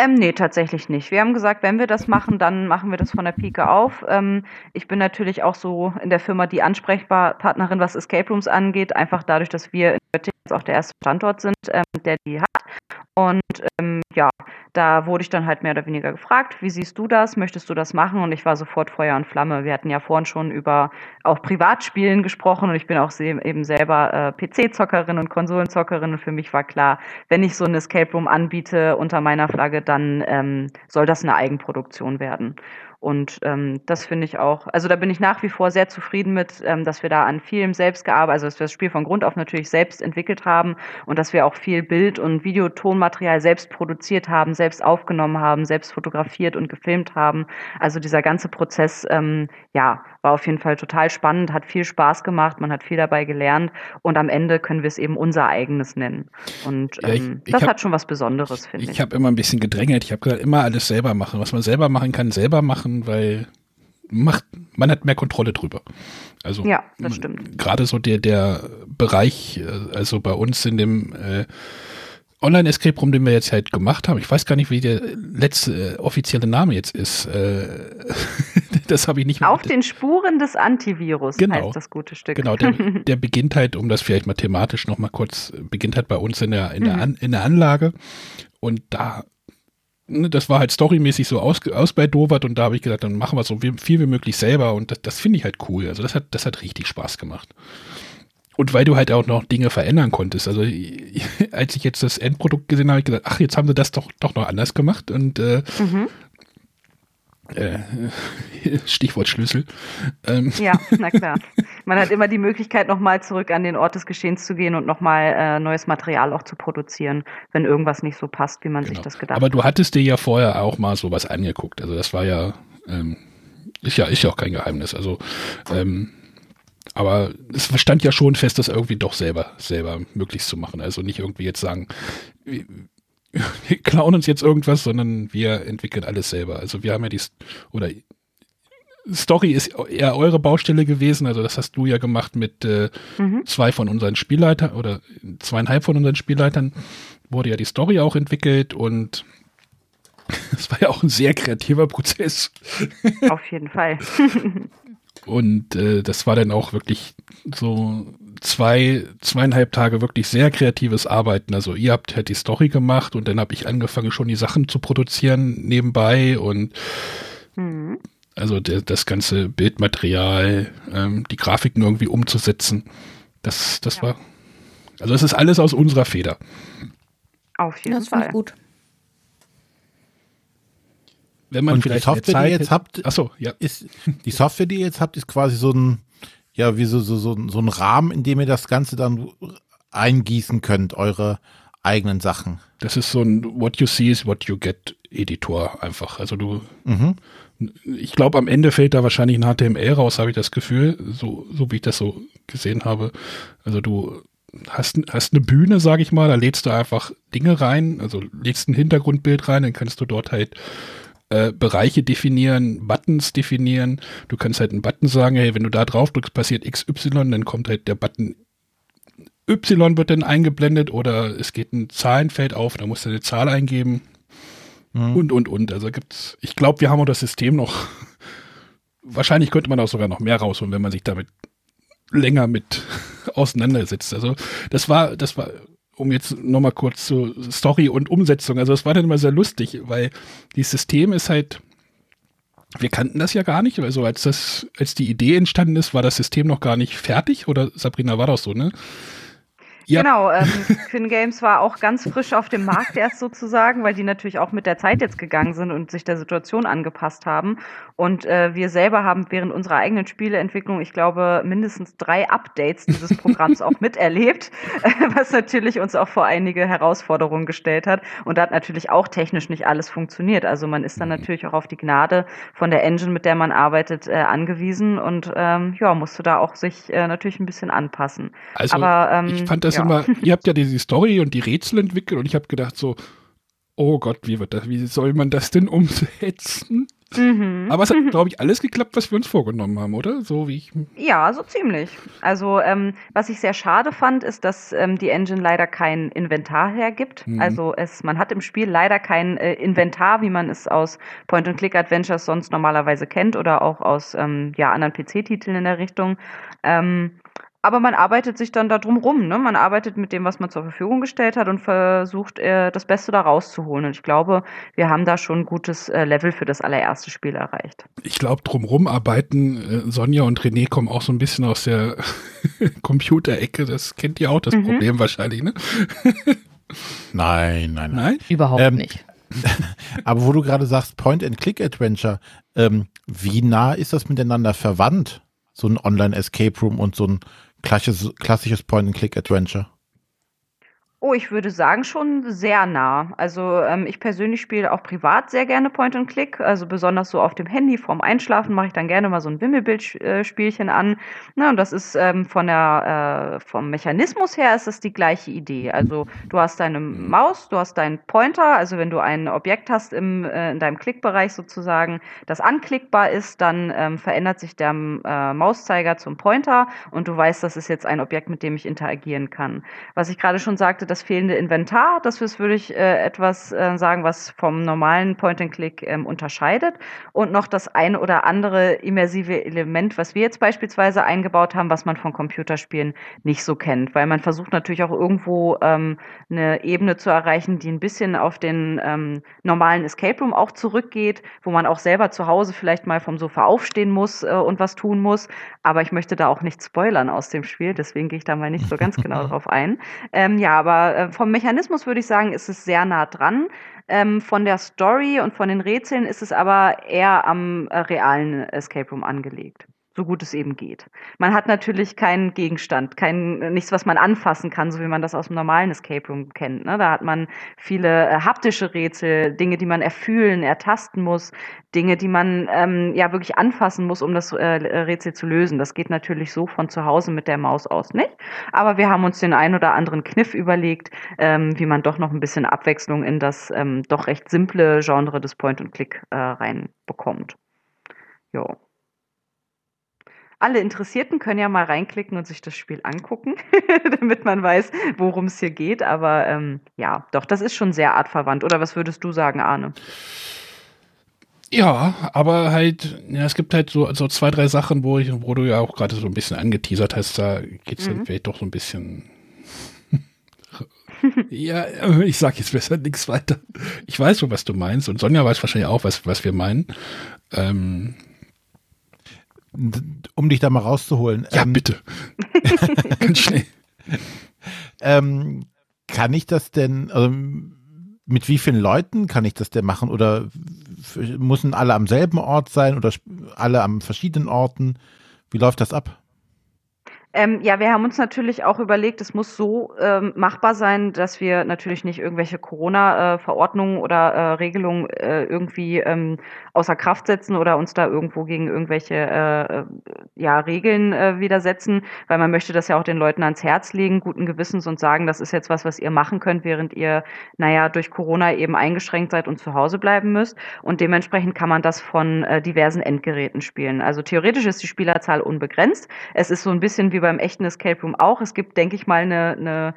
Ähm, nee, tatsächlich nicht. Wir haben gesagt, wenn wir das machen, dann machen wir das von der Pike auf. Ähm, ich bin natürlich auch so in der Firma die Ansprechpartnerin, was Escape Rooms angeht, einfach dadurch, dass wir in Göttingen auch der erste Standort sind, ähm, der die hat. Und ähm, ja, da wurde ich dann halt mehr oder weniger gefragt, wie siehst du das? Möchtest du das machen? Und ich war sofort Feuer und Flamme. Wir hatten ja vorhin schon über auch Privatspielen gesprochen und ich bin auch eben selber äh, PC-Zockerin und Konsolenzockerin und für mich war klar, wenn ich so ein Escape Room anbiete unter meiner Flagge, dann ähm, soll das eine Eigenproduktion werden. Und ähm, das finde ich auch, also da bin ich nach wie vor sehr zufrieden mit, ähm, dass wir da an vielem selbst gearbeitet, also dass wir das Spiel von Grund auf natürlich selbst entwickelt haben und dass wir auch viel Bild- und Videotonmaterial selbst produziert haben, selbst aufgenommen haben, selbst fotografiert und gefilmt haben. Also dieser ganze Prozess, ähm, ja, war auf jeden Fall total spannend, hat viel Spaß gemacht, man hat viel dabei gelernt und am Ende können wir es eben unser eigenes nennen. Und ja, ich, ähm, das hab, hat schon was Besonderes, finde ich. Ich habe immer ein bisschen gedrängelt. Ich habe gesagt, immer alles selber machen. Was man selber machen kann, selber machen, weil macht, man hat mehr Kontrolle drüber. Also ja, das stimmt. Gerade so der, der Bereich, äh, also bei uns in dem äh, Online-Escape Room, den wir jetzt halt gemacht haben, ich weiß gar nicht, wie der letzte äh, offizielle Name jetzt ist. Äh, das habe ich nicht mehr. Auf den Spuren des Antivirus genau, heißt das gute Stück. Genau, der, der beginnt halt, um das vielleicht mal thematisch nochmal kurz, beginnt halt bei uns in der, in der, mhm. An, in der Anlage. Und da ne, das war halt storymäßig so aus, ausbeidowert und da habe ich gesagt, dann machen wir so viel wie möglich selber und das, das finde ich halt cool. Also das hat, das hat richtig Spaß gemacht. Und weil du halt auch noch Dinge verändern konntest. Also als ich jetzt das Endprodukt gesehen habe, habe ich gesagt, ach, jetzt haben sie das doch, doch noch anders gemacht. Und äh, mhm. äh, Stichwort Schlüssel. Ähm. Ja, na klar. Man hat immer die Möglichkeit, nochmal zurück an den Ort des Geschehens zu gehen und nochmal äh, neues Material auch zu produzieren, wenn irgendwas nicht so passt, wie man genau. sich das gedacht hat. Aber du hattest dir ja vorher auch mal sowas angeguckt. Also das war ja, ähm, ist ja, ist ja auch kein Geheimnis. Also ähm, aber es stand ja schon fest, das irgendwie doch selber, selber möglichst zu machen. Also nicht irgendwie jetzt sagen, wir, wir klauen uns jetzt irgendwas, sondern wir entwickeln alles selber. Also wir haben ja die, oder Story ist eher eure Baustelle gewesen. Also das hast du ja gemacht mit äh, mhm. zwei von unseren Spielleitern oder zweieinhalb von unseren Spielleitern wurde ja die Story auch entwickelt und es war ja auch ein sehr kreativer Prozess. Auf jeden Fall. Und äh, das war dann auch wirklich so zwei, zweieinhalb Tage wirklich sehr kreatives Arbeiten. Also ihr habt halt die Story gemacht und dann habe ich angefangen, schon die Sachen zu produzieren nebenbei und mhm. also der, das ganze Bildmaterial, ähm, die Grafiken irgendwie umzusetzen. Das, das ja. war, also es ist alles aus unserer Feder. Auf jeden das Fall. gut wenn man und vielleicht die Software, die ihr jetzt habt, achso, ja. ist die Software, die ihr jetzt habt, ist quasi so ein ja, wie so, so, so, so ein Rahmen, in dem ihr das Ganze dann eingießen könnt, eure eigenen Sachen. Das ist so ein What you see is what you get Editor einfach. Also du, mhm. ich glaube, am Ende fällt da wahrscheinlich ein HTML raus, habe ich das Gefühl, so, so wie ich das so gesehen habe. Also du hast, hast eine Bühne, sage ich mal, da lädst du einfach Dinge rein, also lädst ein Hintergrundbild rein, dann kannst du dort halt äh, Bereiche definieren, Buttons definieren. Du kannst halt einen Button sagen, hey, wenn du da drauf drückst, passiert XY, dann kommt halt der Button Y wird dann eingeblendet oder es geht ein Zahlenfeld auf, da musst du eine Zahl eingeben. Mhm. Und, und, und. Also gibt's, ich glaube, wir haben auch das System noch. Wahrscheinlich könnte man auch sogar noch mehr rausholen, wenn man sich damit länger mit auseinandersetzt. Also das war, das war um jetzt nochmal kurz zu Story und Umsetzung. Also das war dann immer sehr lustig, weil dieses System ist halt, wir kannten das ja gar nicht. Also als das, als die Idee entstanden ist, war das System noch gar nicht fertig. Oder Sabrina war das so, ne? Ja. Genau, ähm, Finn Games war auch ganz frisch auf dem Markt erst sozusagen, weil die natürlich auch mit der Zeit jetzt gegangen sind und sich der Situation angepasst haben. Und äh, wir selber haben während unserer eigenen Spieleentwicklung, ich glaube, mindestens drei Updates dieses Programms auch miterlebt, was natürlich uns auch vor einige Herausforderungen gestellt hat. Und da hat natürlich auch technisch nicht alles funktioniert. Also man ist dann mhm. natürlich auch auf die Gnade von der Engine, mit der man arbeitet, äh, angewiesen und ähm, ja, musste da auch sich äh, natürlich ein bisschen anpassen. Also Aber, ähm, ich fand das ja. immer, ihr habt ja diese Story und die Rätsel entwickelt und ich habe gedacht so, oh Gott, wie wird das, wie soll man das denn umsetzen? Mhm. Aber es hat, glaube ich, alles geklappt, was wir uns vorgenommen haben, oder? So wie ich. Ja, so ziemlich. Also, ähm, was ich sehr schade fand, ist, dass ähm, die Engine leider kein Inventar hergibt. Mhm. Also, es, man hat im Spiel leider kein äh, Inventar, wie man es aus Point-and-Click-Adventures sonst normalerweise kennt oder auch aus ähm, ja, anderen PC-Titeln in der Richtung. Ähm, aber man arbeitet sich dann da drum rum. Ne? Man arbeitet mit dem, was man zur Verfügung gestellt hat und versucht, äh, das Beste da rauszuholen. Und ich glaube, wir haben da schon ein gutes äh, Level für das allererste Spiel erreicht. Ich glaube, drumrum arbeiten, äh, Sonja und René kommen auch so ein bisschen aus der Computerecke. Das kennt ihr auch, das mhm. Problem wahrscheinlich, ne? nein, nein, nein. Überhaupt ähm, nicht. aber wo du gerade sagst, Point-and-Click-Adventure, ähm, wie nah ist das miteinander verwandt? So ein Online-Escape Room und so ein klassisches, Point-and-Click-Adventure? Oh, ich würde sagen, schon sehr nah. Also ähm, ich persönlich spiele auch privat sehr gerne Point and Click. Also besonders so auf dem Handy vorm Einschlafen mache ich dann gerne mal so ein Wimmelbildspielchen an. Na, und das ist ähm, von der äh, vom Mechanismus her ist das die gleiche Idee. Also du hast deine Maus, du hast deinen Pointer. Also wenn du ein Objekt hast im, äh, in deinem Klickbereich sozusagen, das anklickbar ist, dann ähm, verändert sich der äh, Mauszeiger zum Pointer und du weißt, das ist jetzt ein Objekt, mit dem ich interagieren kann. Was ich gerade schon sagte, das fehlende Inventar. Das ist, würde ich äh, etwas äh, sagen, was vom normalen Point-and-Click ähm, unterscheidet. Und noch das eine oder andere immersive Element, was wir jetzt beispielsweise eingebaut haben, was man von Computerspielen nicht so kennt. Weil man versucht natürlich auch irgendwo ähm, eine Ebene zu erreichen, die ein bisschen auf den ähm, normalen Escape Room auch zurückgeht, wo man auch selber zu Hause vielleicht mal vom Sofa aufstehen muss äh, und was tun muss. Aber ich möchte da auch nicht spoilern aus dem Spiel, deswegen gehe ich da mal nicht so ganz genau drauf ein. Ähm, ja, aber äh, vom Mechanismus würde ich sagen, ist es sehr nah dran. Ähm, von der Story und von den Rätseln ist es aber eher am äh, realen Escape Room angelegt so gut es eben geht. Man hat natürlich keinen Gegenstand, kein, nichts, was man anfassen kann, so wie man das aus dem normalen Escape Room kennt. Ne? Da hat man viele äh, haptische Rätsel, Dinge, die man erfühlen, ertasten muss, Dinge, die man ähm, ja wirklich anfassen muss, um das äh, Rätsel zu lösen. Das geht natürlich so von zu Hause mit der Maus aus nicht. Aber wir haben uns den ein oder anderen Kniff überlegt, ähm, wie man doch noch ein bisschen Abwechslung in das ähm, doch recht simple Genre des Point-and-Click äh, reinbekommt. Ja alle Interessierten können ja mal reinklicken und sich das Spiel angucken, damit man weiß, worum es hier geht. Aber ähm, ja, doch, das ist schon sehr artverwandt. Oder was würdest du sagen, Arne? Ja, aber halt, ja, es gibt halt so, so zwei, drei Sachen, wo, ich, wo du ja auch gerade so ein bisschen angeteasert hast, da geht es mhm. dann vielleicht doch so ein bisschen. ja, ich sag jetzt besser nichts weiter. Ich weiß schon, was du meinst und Sonja weiß wahrscheinlich auch, was, was wir meinen. Ähm, um dich da mal rauszuholen. Ja, ähm, bitte. Ganz schnell. Ähm, kann ich das denn, also mit wie vielen Leuten kann ich das denn machen? Oder müssen alle am selben Ort sein oder alle an verschiedenen Orten? Wie läuft das ab? Ähm, ja, wir haben uns natürlich auch überlegt, es muss so ähm, machbar sein, dass wir natürlich nicht irgendwelche Corona-Verordnungen oder äh, Regelungen äh, irgendwie ähm, außer Kraft setzen oder uns da irgendwo gegen irgendwelche äh, ja, Regeln äh, widersetzen, weil man möchte das ja auch den Leuten ans Herz legen, guten Gewissens und sagen, das ist jetzt was, was ihr machen könnt, während ihr, naja, durch Corona eben eingeschränkt seid und zu Hause bleiben müsst. Und dementsprechend kann man das von äh, diversen Endgeräten spielen. Also theoretisch ist die Spielerzahl unbegrenzt. Es ist so ein bisschen wie beim echten Escape Room auch. Es gibt, denke ich mal, eine, eine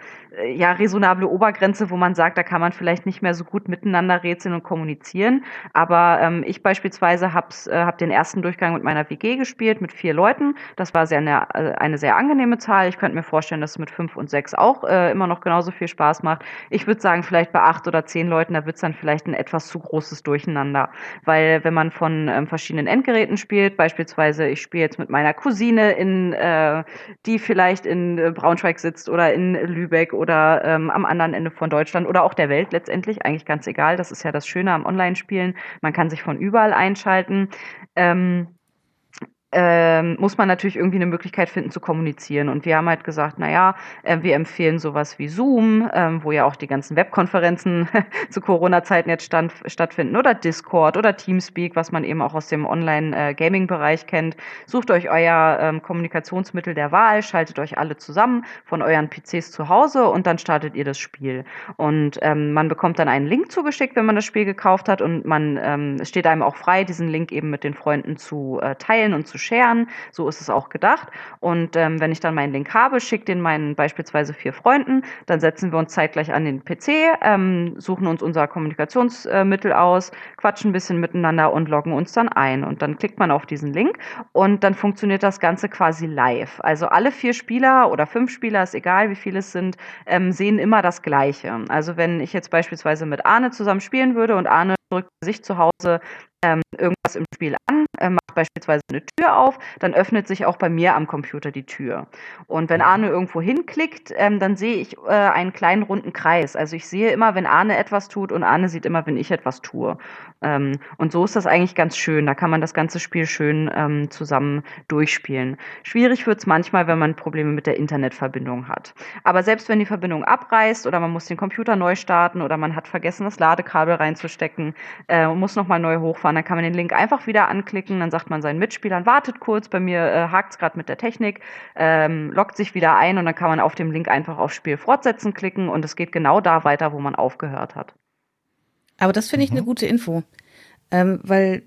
ja, resonable Obergrenze, wo man sagt, da kann man vielleicht nicht mehr so gut miteinander rätseln und kommunizieren. Aber ähm, ich beispielsweise habe äh, hab den ersten Durchgang mit meiner WG gespielt, mit vier Leuten. Das war sehr eine, äh, eine sehr angenehme Zahl. Ich könnte mir vorstellen, dass es mit fünf und sechs auch äh, immer noch genauso viel Spaß macht. Ich würde sagen, vielleicht bei acht oder zehn Leuten, da wird es dann vielleicht ein etwas zu großes Durcheinander. Weil wenn man von ähm, verschiedenen Endgeräten spielt, beispielsweise ich spiele jetzt mit meiner Cousine in, äh, die vielleicht in äh, Braunschweig sitzt oder in Lübeck oder ähm, am anderen Ende von Deutschland oder auch der Welt letztendlich, eigentlich ganz egal. Das ist ja das Schöne am Online-Spielen. Man kann sich von überall einschalten. Ähm, ähm, muss man natürlich irgendwie eine Möglichkeit finden zu kommunizieren. Und wir haben halt gesagt, naja, äh, wir empfehlen sowas wie Zoom, ähm, wo ja auch die ganzen Webkonferenzen zu Corona-Zeiten jetzt stand, stattfinden, oder Discord oder Teamspeak, was man eben auch aus dem Online-Gaming-Bereich kennt. Sucht euch euer ähm, Kommunikationsmittel der Wahl, schaltet euch alle zusammen von euren PCs zu Hause und dann startet ihr das Spiel. Und ähm, man bekommt dann einen Link zugeschickt, wenn man das Spiel gekauft hat und man ähm, steht einem auch frei, diesen Link eben mit den Freunden zu äh, teilen und zu scheren. So ist es auch gedacht. Und ähm, wenn ich dann meinen Link habe, schicke den meinen beispielsweise vier Freunden, dann setzen wir uns zeitgleich an den PC, ähm, suchen uns unser Kommunikationsmittel aus, quatschen ein bisschen miteinander und loggen uns dann ein. Und dann klickt man auf diesen Link und dann funktioniert das Ganze quasi live. Also alle vier Spieler oder fünf Spieler, ist egal wie viele es sind, ähm, sehen immer das Gleiche. Also wenn ich jetzt beispielsweise mit Arne zusammen spielen würde und Arne drückt sich zu Hause ähm, irgendwas im Spiel an, äh, macht beispielsweise eine Tür auf, dann öffnet sich auch bei mir am Computer die Tür. Und wenn Arne irgendwo hinklickt, ähm, dann sehe ich äh, einen kleinen runden Kreis. Also ich sehe immer, wenn Arne etwas tut und Arne sieht immer, wenn ich etwas tue. Ähm, und so ist das eigentlich ganz schön. Da kann man das ganze Spiel schön ähm, zusammen durchspielen. Schwierig wird es manchmal, wenn man Probleme mit der Internetverbindung hat. Aber selbst wenn die Verbindung abreißt oder man muss den Computer neu starten oder man hat vergessen, das Ladekabel reinzustecken äh, und muss nochmal neu hochfahren, dann kann man den Link einfach wieder anklicken. Dann sagt man seinen Mitspielern, wartet kurz, bei mir äh, hakt es gerade mit der Technik, ähm, loggt sich wieder ein und dann kann man auf dem Link einfach auf Spiel fortsetzen klicken und es geht genau da weiter, wo man aufgehört hat. Aber das finde ich mhm. eine gute Info, ähm, weil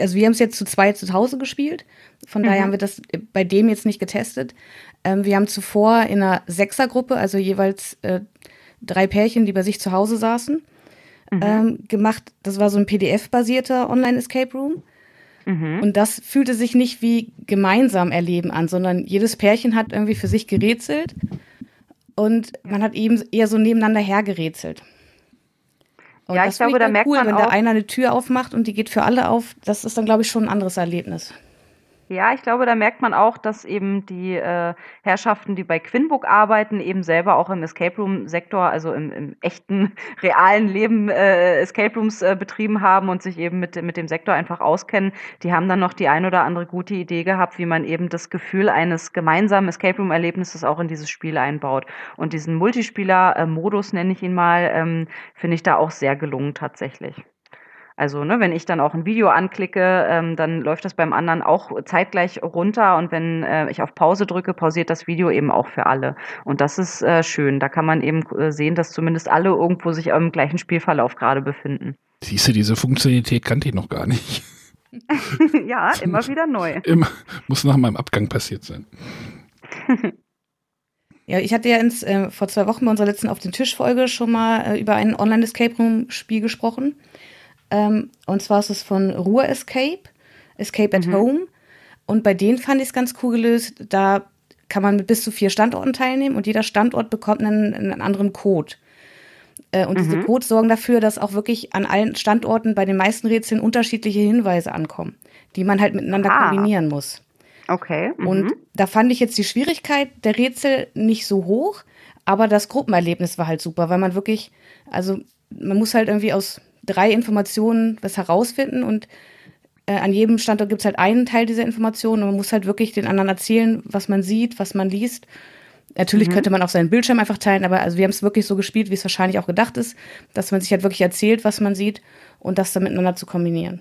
also wir haben es jetzt zu zweit zu Hause gespielt, von mhm. daher haben wir das bei dem jetzt nicht getestet. Ähm, wir haben zuvor in einer Sechsergruppe, also jeweils äh, drei Pärchen, die bei sich zu Hause saßen, mhm. ähm, gemacht. Das war so ein PDF-basierter Online-Escape Room. Mhm. Und das fühlte sich nicht wie gemeinsam erleben an, sondern jedes Pärchen hat irgendwie für sich gerätselt und man hat eben eher so nebeneinander hergerätselt. Und ja, ich glaube, da merkt cool, man wenn auch, da einer eine Tür aufmacht und die geht für alle auf, das ist dann, glaube ich, schon ein anderes Erlebnis. Ja, ich glaube, da merkt man auch, dass eben die äh, Herrschaften, die bei Quinbook arbeiten, eben selber auch im Escape Room-Sektor, also im, im, echten, realen Leben äh, Escape Rooms äh, betrieben haben und sich eben mit, mit dem Sektor einfach auskennen. Die haben dann noch die ein oder andere gute Idee gehabt, wie man eben das Gefühl eines gemeinsamen Escape Room-Erlebnisses auch in dieses Spiel einbaut. Und diesen Multispieler-Modus, nenne ich ihn mal, ähm, finde ich da auch sehr gelungen tatsächlich. Also, ne, wenn ich dann auch ein Video anklicke, ähm, dann läuft das beim anderen auch zeitgleich runter und wenn äh, ich auf Pause drücke, pausiert das Video eben auch für alle. Und das ist äh, schön. Da kann man eben äh, sehen, dass zumindest alle irgendwo sich im gleichen Spielverlauf gerade befinden. Siehst du, diese Funktionalität kannte ich noch gar nicht. ja, immer wieder neu. Immer, muss nach meinem Abgang passiert sein. Ja, ich hatte ja ins, äh, vor zwei Wochen bei unserer letzten Auf den Tisch-Folge schon mal äh, über ein Online-Escape Room-Spiel gesprochen. Ähm, und zwar ist es von Ruhr Escape, Escape at mhm. Home. Und bei denen fand ich es ganz cool gelöst. Da kann man mit bis zu vier Standorten teilnehmen und jeder Standort bekommt einen, einen anderen Code. Äh, und mhm. diese Codes sorgen dafür, dass auch wirklich an allen Standorten bei den meisten Rätseln unterschiedliche Hinweise ankommen, die man halt miteinander ah. kombinieren muss. Okay. Mhm. Und da fand ich jetzt die Schwierigkeit der Rätsel nicht so hoch, aber das Gruppenerlebnis war halt super, weil man wirklich, also man muss halt irgendwie aus drei Informationen was herausfinden und äh, an jedem Standort gibt es halt einen Teil dieser Informationen und man muss halt wirklich den anderen erzählen, was man sieht, was man liest. Natürlich mhm. könnte man auch seinen Bildschirm einfach teilen, aber also wir haben es wirklich so gespielt, wie es wahrscheinlich auch gedacht ist, dass man sich halt wirklich erzählt, was man sieht und das dann miteinander zu kombinieren.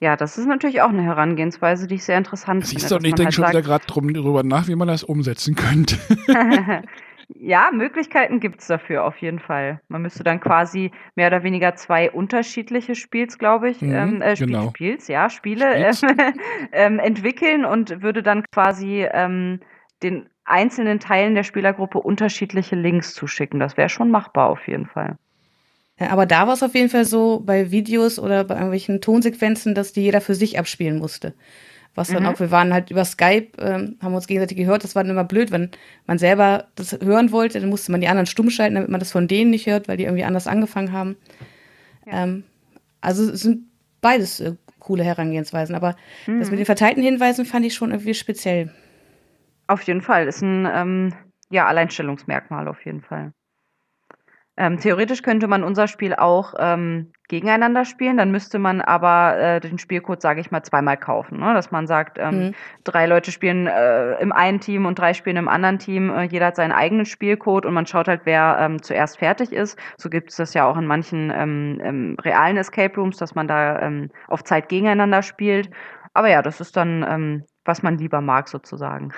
Ja, das ist natürlich auch eine Herangehensweise, die ich sehr interessant finde. Siehst du, und ich denke halt schon wieder gerade drüber nach, wie man das umsetzen könnte. Ja, Möglichkeiten gibt's dafür auf jeden Fall. Man müsste dann quasi mehr oder weniger zwei unterschiedliche Spiels, glaube ich, mhm, ähm, äh, Spiel, genau. Spiels, ja, Spiele äh, ähm, entwickeln und würde dann quasi ähm, den einzelnen Teilen der Spielergruppe unterschiedliche Links zuschicken. Das wäre schon machbar auf jeden Fall. Ja, aber da war es auf jeden Fall so bei Videos oder bei irgendwelchen Tonsequenzen, dass die jeder für sich abspielen musste. Was dann mhm. auch, wir waren halt über Skype, ähm, haben uns gegenseitig gehört. Das war dann immer blöd, wenn man selber das hören wollte, dann musste man die anderen stumm schalten, damit man das von denen nicht hört, weil die irgendwie anders angefangen haben. Ja. Ähm, also es sind beides äh, coole Herangehensweisen, aber mhm. das mit den verteilten Hinweisen fand ich schon irgendwie speziell. Auf jeden Fall, ist ein ähm, ja, Alleinstellungsmerkmal auf jeden Fall. Ähm, theoretisch könnte man unser Spiel auch ähm, gegeneinander spielen, dann müsste man aber äh, den Spielcode, sage ich mal, zweimal kaufen. Ne? Dass man sagt, ähm, mhm. drei Leute spielen äh, im einen Team und drei spielen im anderen Team. Äh, jeder hat seinen eigenen Spielcode und man schaut halt, wer ähm, zuerst fertig ist. So gibt es das ja auch in manchen ähm, ähm, realen Escape Rooms, dass man da ähm, auf Zeit gegeneinander spielt. Aber ja, das ist dann, ähm, was man lieber mag, sozusagen.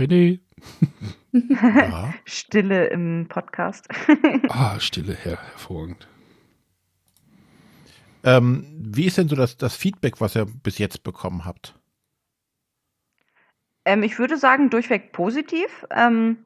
René. ja. Stille im Podcast. ah, Stille, her hervorragend. Ähm, wie ist denn so das, das Feedback, was ihr bis jetzt bekommen habt? Ähm, ich würde sagen, durchweg positiv. Ähm,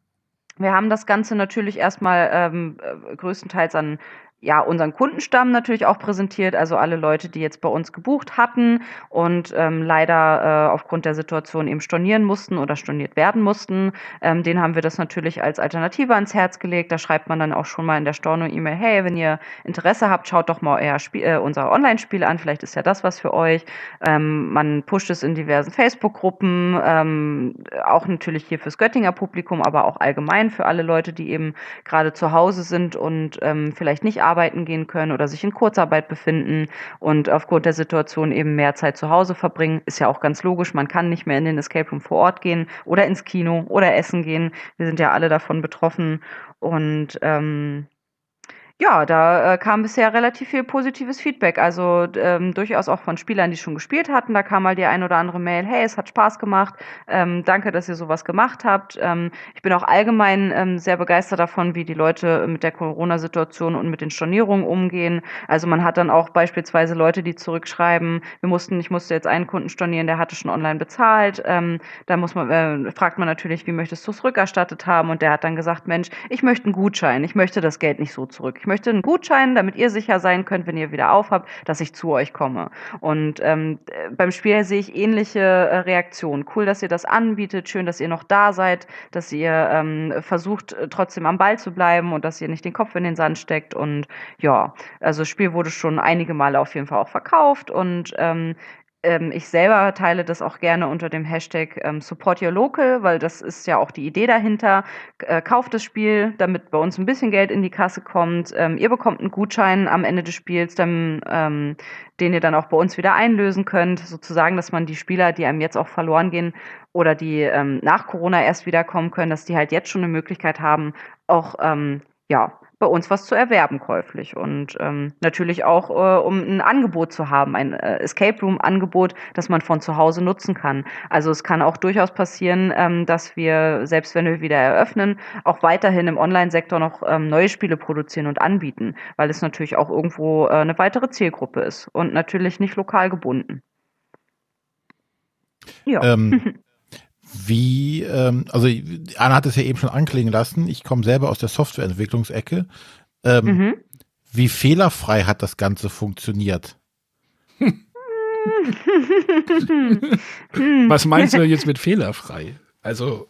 wir haben das Ganze natürlich erstmal ähm, äh, größtenteils an ja, unseren Kundenstamm natürlich auch präsentiert, also alle Leute, die jetzt bei uns gebucht hatten und ähm, leider äh, aufgrund der Situation eben stornieren mussten oder storniert werden mussten. Ähm, den haben wir das natürlich als Alternative ans Herz gelegt. Da schreibt man dann auch schon mal in der Storno-E-Mail, hey, wenn ihr Interesse habt, schaut doch mal euer Spiel, äh, unser Online-Spiel an, vielleicht ist ja das was für euch. Ähm, man pusht es in diversen Facebook-Gruppen, ähm, auch natürlich hier fürs Göttinger Publikum, aber auch allgemein für alle Leute, die eben gerade zu Hause sind und ähm, vielleicht nicht arbeiten arbeiten gehen können oder sich in Kurzarbeit befinden und aufgrund der Situation eben mehr Zeit zu Hause verbringen. Ist ja auch ganz logisch. Man kann nicht mehr in den Escape Room vor Ort gehen oder ins Kino oder essen gehen. Wir sind ja alle davon betroffen. Und ähm, ja, da äh, kam bisher relativ viel positives Feedback. Also ähm, durchaus auch von Spielern, die schon gespielt hatten. Da kam mal die ein oder andere Mail, hey, es hat Spaß gemacht, ähm, danke, dass ihr sowas gemacht habt. Ähm, ich bin auch allgemein ähm, sehr begeistert davon, wie die Leute mit der Corona-Situation und mit den Stornierungen umgehen. Also man hat dann auch beispielsweise Leute, die zurückschreiben, wir mussten, ich musste jetzt einen Kunden stornieren, der hatte schon online bezahlt. Ähm, da muss man, äh, fragt man natürlich, wie möchtest du es rückerstattet haben? Und der hat dann gesagt, Mensch, ich möchte einen Gutschein, ich möchte das Geld nicht so zurück. Ich möchte einen Gutschein, damit ihr sicher sein könnt, wenn ihr wieder aufhabt, dass ich zu euch komme. Und ähm, beim Spiel sehe ich ähnliche äh, Reaktionen. Cool, dass ihr das anbietet, schön, dass ihr noch da seid, dass ihr ähm, versucht, äh, trotzdem am Ball zu bleiben und dass ihr nicht den Kopf in den Sand steckt. Und ja, also das Spiel wurde schon einige Male auf jeden Fall auch verkauft und ähm, ähm, ich selber teile das auch gerne unter dem Hashtag ähm, Support Your Local, weil das ist ja auch die Idee dahinter. Äh, kauft das Spiel, damit bei uns ein bisschen Geld in die Kasse kommt. Ähm, ihr bekommt einen Gutschein am Ende des Spiels, dann, ähm, den ihr dann auch bei uns wieder einlösen könnt. Sozusagen, dass man die Spieler, die einem jetzt auch verloren gehen oder die ähm, nach Corona erst wiederkommen können, dass die halt jetzt schon eine Möglichkeit haben, auch ähm, ja, bei uns was zu erwerben käuflich und ähm, natürlich auch, äh, um ein Angebot zu haben, ein äh, Escape Room Angebot, das man von zu Hause nutzen kann. Also es kann auch durchaus passieren, ähm, dass wir, selbst wenn wir wieder eröffnen, auch weiterhin im Online-Sektor noch ähm, neue Spiele produzieren und anbieten, weil es natürlich auch irgendwo äh, eine weitere Zielgruppe ist und natürlich nicht lokal gebunden. Ja. Ähm, wie, ähm, also Anna hat es ja eben schon anklingen lassen, ich komme selber aus der Softwareentwicklungsecke. Ähm, mhm. Wie fehlerfrei hat das Ganze funktioniert? Was meinst du jetzt mit fehlerfrei? Also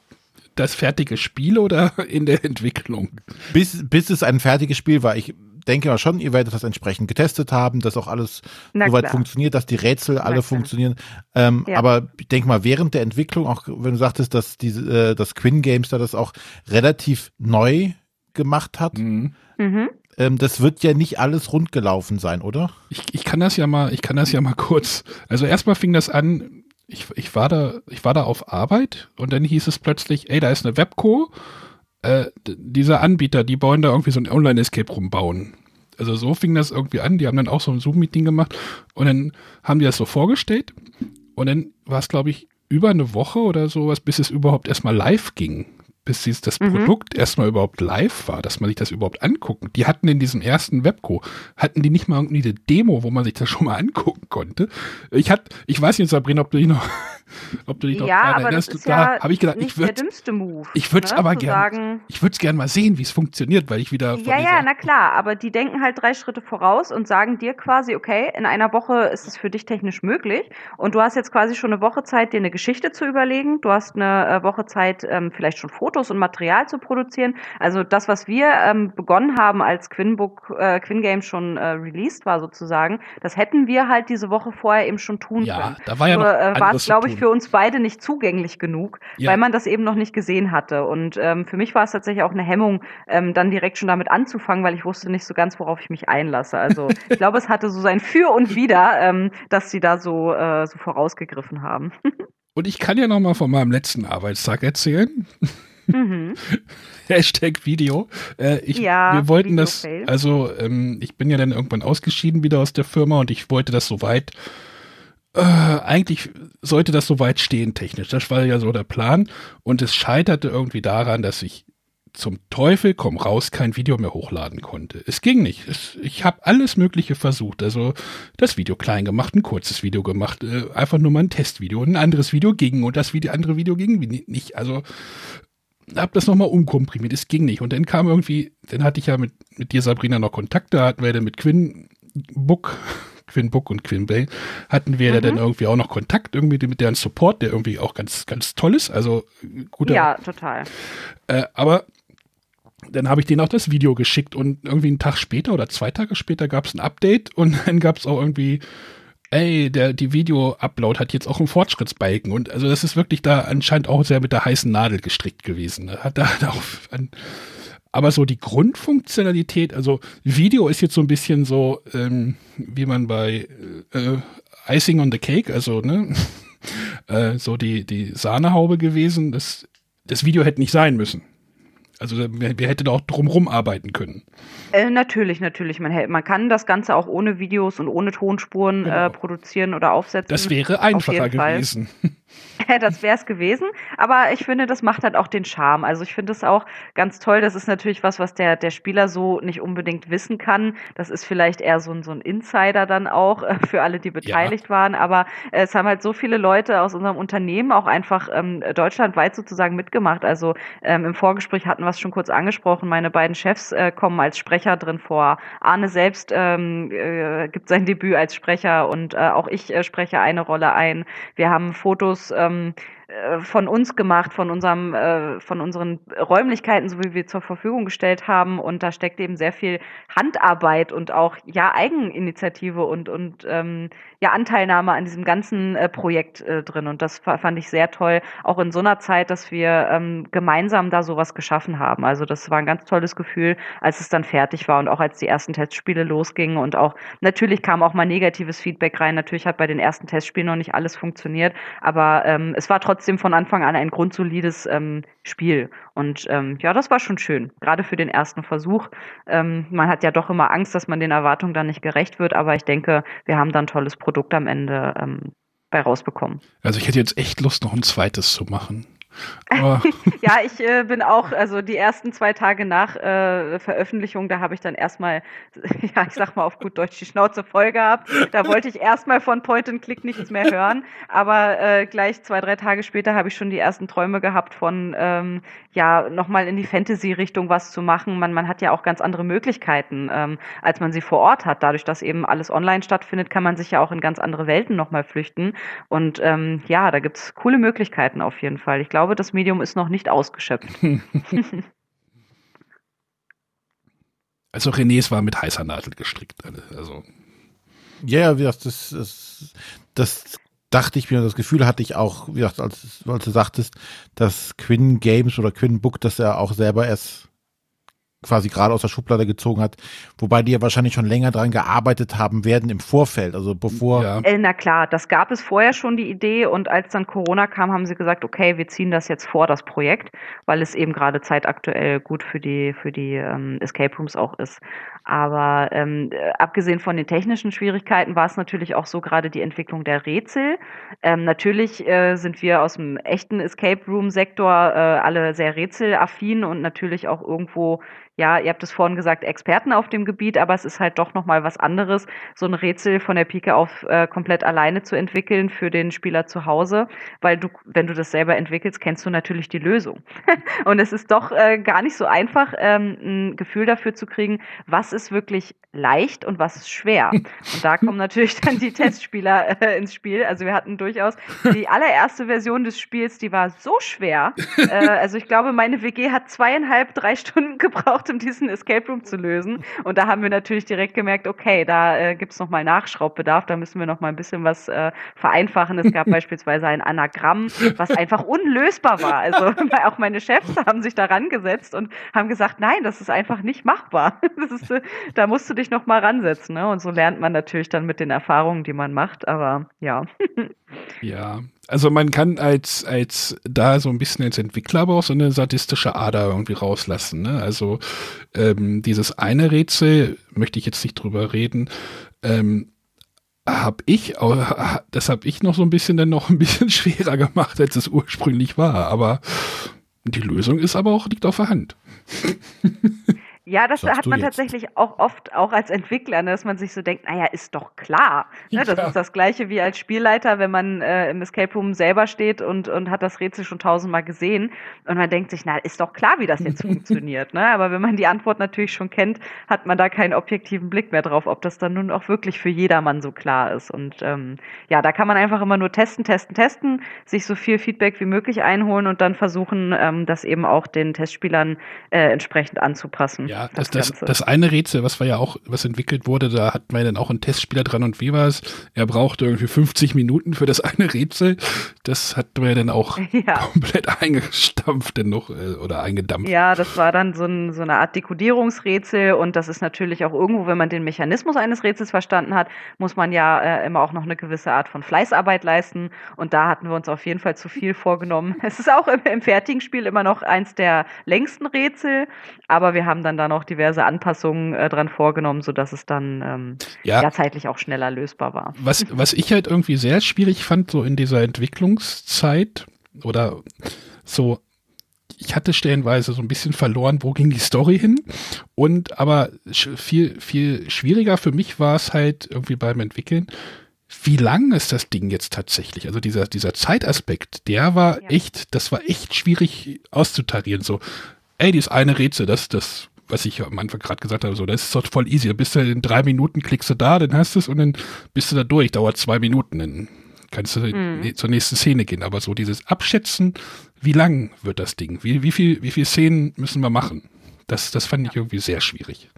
das fertige Spiel oder in der Entwicklung? Bis, bis es ein fertiges Spiel war. Ich denke mal schon, ihr werdet das entsprechend getestet haben, dass auch alles Na soweit klar. funktioniert, dass die Rätsel alle funktionieren. Ähm, ja. Aber ich denke mal, während der Entwicklung, auch wenn du sagtest, dass diese, äh, das Quinn Games da das auch relativ neu gemacht hat, mhm. Mhm. Ähm, das wird ja nicht alles rund gelaufen sein, oder? Ich, ich kann das ja mal, ich kann das ja mal kurz. Also erstmal fing das an, ich, ich war da, ich war da auf Arbeit und dann hieß es plötzlich, ey, da ist eine Webco äh, dieser Anbieter, die wollen da irgendwie so ein Online-Escape rumbauen. Also so fing das irgendwie an. Die haben dann auch so ein Zoom-Meeting gemacht und dann haben die das so vorgestellt und dann war es, glaube ich, über eine Woche oder sowas, bis es überhaupt erstmal live ging bis dieses, das mhm. Produkt erstmal überhaupt live war, dass man sich das überhaupt angucken. Die hatten in diesem ersten Webco, hatten die nicht mal irgendwie eine Demo, wo man sich das schon mal angucken konnte. Ich hatte, ich weiß nicht, Sabrina, ob du dich noch, ob du dich noch ja, aber erinnerst. Das ist da ja habe ich gedacht, ich würde ich würde es ne, aber gerne, ich würde es gerne mal sehen, wie es funktioniert, weil ich wieder Ja, ja, na klar, aber die denken halt drei Schritte voraus und sagen dir quasi, okay, in einer Woche ist es für dich technisch möglich und du hast jetzt quasi schon eine Woche Zeit, dir eine Geschichte zu überlegen. Du hast eine äh, Woche Zeit, ähm, vielleicht schon Fotos und Material zu produzieren. Also das, was wir ähm, begonnen haben, als Quinbook, äh, Quin Game schon äh, released war sozusagen, das hätten wir halt diese Woche vorher eben schon tun ja, können. Da war ja noch äh, war es, glaube ich, für uns beide nicht zugänglich genug, ja. weil man das eben noch nicht gesehen hatte. Und ähm, für mich war es tatsächlich auch eine Hemmung, ähm, dann direkt schon damit anzufangen, weil ich wusste nicht so ganz, worauf ich mich einlasse. Also ich glaube, es hatte so sein Für und Wider, ähm, dass sie da so, äh, so vorausgegriffen haben. Und ich kann ja noch mal von meinem letzten Arbeitstag erzählen. Mhm. Hashtag Video. Äh, ich, ja, wir wollten das, also ähm, ich bin ja dann irgendwann ausgeschieden wieder aus der Firma und ich wollte das soweit, äh, eigentlich sollte das soweit stehen technisch. Das war ja so der Plan und es scheiterte irgendwie daran, dass ich zum Teufel komm raus kein Video mehr hochladen konnte. Es ging nicht. Es, ich habe alles Mögliche versucht. Also das Video klein gemacht, ein kurzes Video gemacht, äh, einfach nur mal ein Testvideo. Ein anderes Video ging und das Video, andere Video ging nicht. Also habe das nochmal umkomprimiert. Es ging nicht. Und dann kam irgendwie, dann hatte ich ja mit, mit dir, Sabrina, noch Kontakt. Da hatten wir dann mit Quinn Book, Quinn Book und Quinn Bay, hatten wir mhm. dann irgendwie auch noch Kontakt irgendwie mit deren Support, der irgendwie auch ganz, ganz toll ist. Also guter. Ja, total. Äh, aber dann habe ich denen auch das Video geschickt und irgendwie einen Tag später oder zwei Tage später gab es ein Update und dann gab es auch irgendwie ey, der, die Video-Upload hat jetzt auch einen Fortschrittsbalken und also das ist wirklich da anscheinend auch sehr mit der heißen Nadel gestrickt gewesen. Hat da, da auf, an, aber so die Grundfunktionalität, also Video ist jetzt so ein bisschen so, ähm, wie man bei äh, Icing on the Cake, also ne, äh, so die, die Sahnehaube gewesen. Das, das Video hätte nicht sein müssen. Also wir, wir hätten auch drumherum arbeiten können. Äh, natürlich, natürlich. Man, man kann das Ganze auch ohne Videos und ohne Tonspuren genau. äh, produzieren oder aufsetzen. Das wäre einfacher gewesen. das wäre es gewesen. Aber ich finde, das macht halt auch den Charme. Also ich finde es auch ganz toll. Das ist natürlich was, was der, der Spieler so nicht unbedingt wissen kann. Das ist vielleicht eher so ein, so ein Insider dann auch äh, für alle, die beteiligt ja. waren. Aber äh, es haben halt so viele Leute aus unserem Unternehmen auch einfach ähm, deutschlandweit sozusagen mitgemacht. Also ähm, im Vorgespräch hatten wir es schon kurz angesprochen. Meine beiden Chefs äh, kommen als Sprecher drin vor. Arne selbst ähm, äh, gibt sein Debüt als Sprecher und äh, auch ich äh, spreche eine Rolle ein. Wir haben Fotos ähm, äh, von uns gemacht, von unserem, äh, von unseren Räumlichkeiten, so wie wir zur Verfügung gestellt haben. Und da steckt eben sehr viel Handarbeit und auch ja Eigeninitiative und und ähm, ja Anteilnahme an diesem ganzen äh, Projekt äh, drin. Und das fand ich sehr toll, auch in so einer Zeit, dass wir ähm, gemeinsam da sowas geschaffen haben. Also das war ein ganz tolles Gefühl, als es dann fertig war und auch als die ersten Testspiele losgingen und auch natürlich kam auch mal negatives Feedback rein. Natürlich hat bei den ersten Testspielen noch nicht alles funktioniert, aber ähm, es war trotzdem von Anfang an ein grundsolides ähm, Spiel. Und ähm, ja, das war schon schön, gerade für den ersten Versuch. Ähm, man hat ja doch immer Angst, dass man den Erwartungen dann nicht gerecht wird, aber ich denke, wir haben dann tolles Produkt am Ende ähm, bei rausbekommen. Also ich hätte jetzt echt Lust, noch ein zweites zu machen. ja, ich äh, bin auch, also die ersten zwei Tage nach äh, Veröffentlichung, da habe ich dann erstmal, ja, ich sag mal auf gut Deutsch, die Schnauze voll gehabt. Da wollte ich erstmal von Point and Click nichts mehr hören. Aber äh, gleich zwei, drei Tage später habe ich schon die ersten Träume gehabt von, ähm, ja, nochmal in die Fantasy-Richtung was zu machen. Man, man hat ja auch ganz andere Möglichkeiten, ähm, als man sie vor Ort hat. Dadurch, dass eben alles online stattfindet, kann man sich ja auch in ganz andere Welten nochmal flüchten. Und ähm, ja, da gibt's coole Möglichkeiten auf jeden Fall. Ich glaube, glaube, das Medium ist noch nicht ausgeschöpft. also René's war mit heißer Nadel gestrickt. Also. Ja, yeah, das, das, das dachte ich mir, das Gefühl hatte ich auch, wie gesagt, als, als du sagtest, dass Quinn Games oder Quinn Book, dass er auch selber erst quasi gerade aus der Schublade gezogen hat, wobei die ja wahrscheinlich schon länger dran gearbeitet haben werden im Vorfeld, also bevor. Ja. Äh, na klar, das gab es vorher schon die Idee und als dann Corona kam, haben sie gesagt, okay, wir ziehen das jetzt vor, das Projekt, weil es eben gerade zeitaktuell gut für die für die ähm, Escape Rooms auch ist. Aber ähm, äh, abgesehen von den technischen Schwierigkeiten war es natürlich auch so gerade die Entwicklung der Rätsel. Ähm, natürlich äh, sind wir aus dem echten Escape Room Sektor äh, alle sehr rätselaffin und natürlich auch irgendwo ja, ihr habt es vorhin gesagt, Experten auf dem Gebiet, aber es ist halt doch nochmal was anderes, so ein Rätsel von der Pike auf äh, komplett alleine zu entwickeln für den Spieler zu Hause, weil du, wenn du das selber entwickelst, kennst du natürlich die Lösung. und es ist doch äh, gar nicht so einfach, ähm, ein Gefühl dafür zu kriegen, was ist wirklich leicht und was ist schwer. Und da kommen natürlich dann die Testspieler äh, ins Spiel. Also wir hatten durchaus die allererste Version des Spiels, die war so schwer. Äh, also ich glaube, meine WG hat zweieinhalb, drei Stunden gebraucht, gebraucht, um diesen Escape Room zu lösen. Und da haben wir natürlich direkt gemerkt, okay, da äh, gibt es nochmal Nachschraubbedarf, da müssen wir nochmal ein bisschen was äh, vereinfachen. Es gab beispielsweise ein Anagramm, was einfach unlösbar war. Also auch meine Chefs haben sich daran gesetzt und haben gesagt, nein, das ist einfach nicht machbar. Ist, äh, da musst du dich nochmal ransetzen. Ne? Und so lernt man natürlich dann mit den Erfahrungen, die man macht. Aber ja. Ja, also man kann als, als da so ein bisschen als Entwickler aber auch so eine sadistische Ader irgendwie rauslassen. Ne? Also ähm, dieses eine Rätsel, möchte ich jetzt nicht drüber reden, ähm, habe ich, das habe ich noch so ein bisschen dann noch ein bisschen schwerer gemacht, als es ursprünglich war. Aber die Lösung ist aber auch, liegt auf der Hand. Ja, das hat man tatsächlich auch oft, auch als Entwickler, ne, dass man sich so denkt, naja, ist doch klar. Ne? Das ja. ist das Gleiche wie als Spielleiter, wenn man äh, im Escape Room selber steht und, und hat das Rätsel schon tausendmal gesehen und man denkt sich, na, ist doch klar, wie das jetzt funktioniert. Ne? Aber wenn man die Antwort natürlich schon kennt, hat man da keinen objektiven Blick mehr drauf, ob das dann nun auch wirklich für jedermann so klar ist. Und ähm, ja, da kann man einfach immer nur testen, testen, testen, sich so viel Feedback wie möglich einholen und dann versuchen, ähm, das eben auch den Testspielern äh, entsprechend anzupassen. Ja, das, das, das, das eine Rätsel, was war ja auch, was entwickelt wurde, da hat man dann auch einen Testspieler dran und wie war es? Er brauchte irgendwie 50 Minuten für das eine Rätsel. Das hat man ja dann auch ja. komplett eingestampft denn noch äh, oder eingedampft. Ja, das war dann so, ein, so eine Art Dekodierungsrätsel und das ist natürlich auch irgendwo, wenn man den Mechanismus eines Rätsels verstanden hat, muss man ja äh, immer auch noch eine gewisse Art von Fleißarbeit leisten und da hatten wir uns auf jeden Fall zu viel vorgenommen. Es ist auch im, im fertigen Spiel immer noch eins der längsten Rätsel, aber wir haben dann da noch diverse Anpassungen äh, dran vorgenommen, sodass es dann ähm, ja. ja. zeitlich auch schneller lösbar war. Was, was ich halt irgendwie sehr schwierig fand, so in dieser Entwicklungszeit oder so, ich hatte stellenweise so ein bisschen verloren, wo ging die Story hin. Und aber viel, viel schwieriger für mich war es halt irgendwie beim Entwickeln, wie lang ist das Ding jetzt tatsächlich? Also dieser, dieser Zeitaspekt, der war ja. echt, das war echt schwierig auszutarieren. So, ey, dieses eine Rätsel, das, das, was ich am Anfang gerade gesagt habe, so, das ist doch voll easy. Da bist du in drei Minuten, klickst du da, dann hast du es und dann bist du da durch. Dauert zwei Minuten, dann kannst du mhm. zur nächsten Szene gehen. Aber so dieses Abschätzen, wie lang wird das Ding? Wie, wie viel, wie viel Szenen müssen wir machen? Das, das fand ich irgendwie sehr schwierig.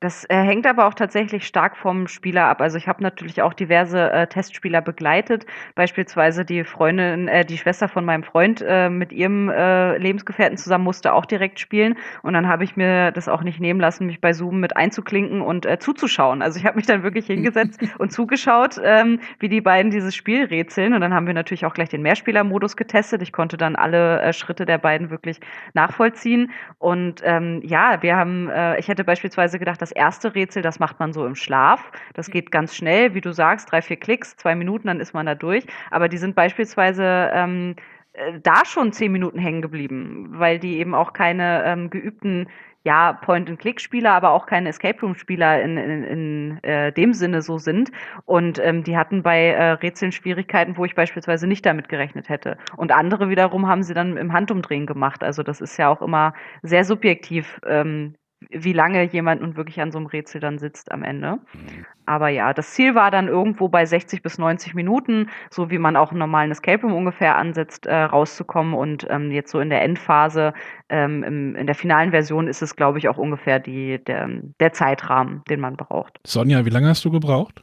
Das äh, hängt aber auch tatsächlich stark vom Spieler ab. Also ich habe natürlich auch diverse äh, Testspieler begleitet, beispielsweise die Freundin, äh, die Schwester von meinem Freund äh, mit ihrem äh, Lebensgefährten zusammen musste auch direkt spielen und dann habe ich mir das auch nicht nehmen lassen, mich bei Zoom mit einzuklinken und äh, zuzuschauen. Also ich habe mich dann wirklich hingesetzt und zugeschaut, ähm, wie die beiden dieses Spiel rätseln und dann haben wir natürlich auch gleich den Mehrspielermodus getestet. Ich konnte dann alle Schritte der beiden wirklich nachvollziehen und ähm, ja, wir haben, ich hätte beispielsweise gedacht, das erste Rätsel, das macht man so im Schlaf. Das geht ganz schnell, wie du sagst, drei, vier Klicks, zwei Minuten, dann ist man da durch. Aber die sind beispielsweise ähm, äh, da schon zehn Minuten hängen geblieben, weil die eben auch keine ähm, geübten ja, Point-and-Click-Spieler, aber auch keine Escape-Room-Spieler in, in, in äh, dem Sinne so sind. Und ähm, die hatten bei äh, Rätseln Schwierigkeiten, wo ich beispielsweise nicht damit gerechnet hätte. Und andere wiederum haben sie dann im Handumdrehen gemacht. Also das ist ja auch immer sehr subjektiv, ähm, wie lange jemand nun wirklich an so einem Rätsel dann sitzt am Ende. Mhm. Aber ja, das Ziel war dann irgendwo bei 60 bis 90 Minuten, so wie man auch einen normalen Escape Room ungefähr ansetzt, äh, rauszukommen. Und ähm, jetzt so in der Endphase, ähm, im, in der finalen Version ist es, glaube ich, auch ungefähr die, der, der Zeitrahmen, den man braucht. Sonja, wie lange hast du gebraucht?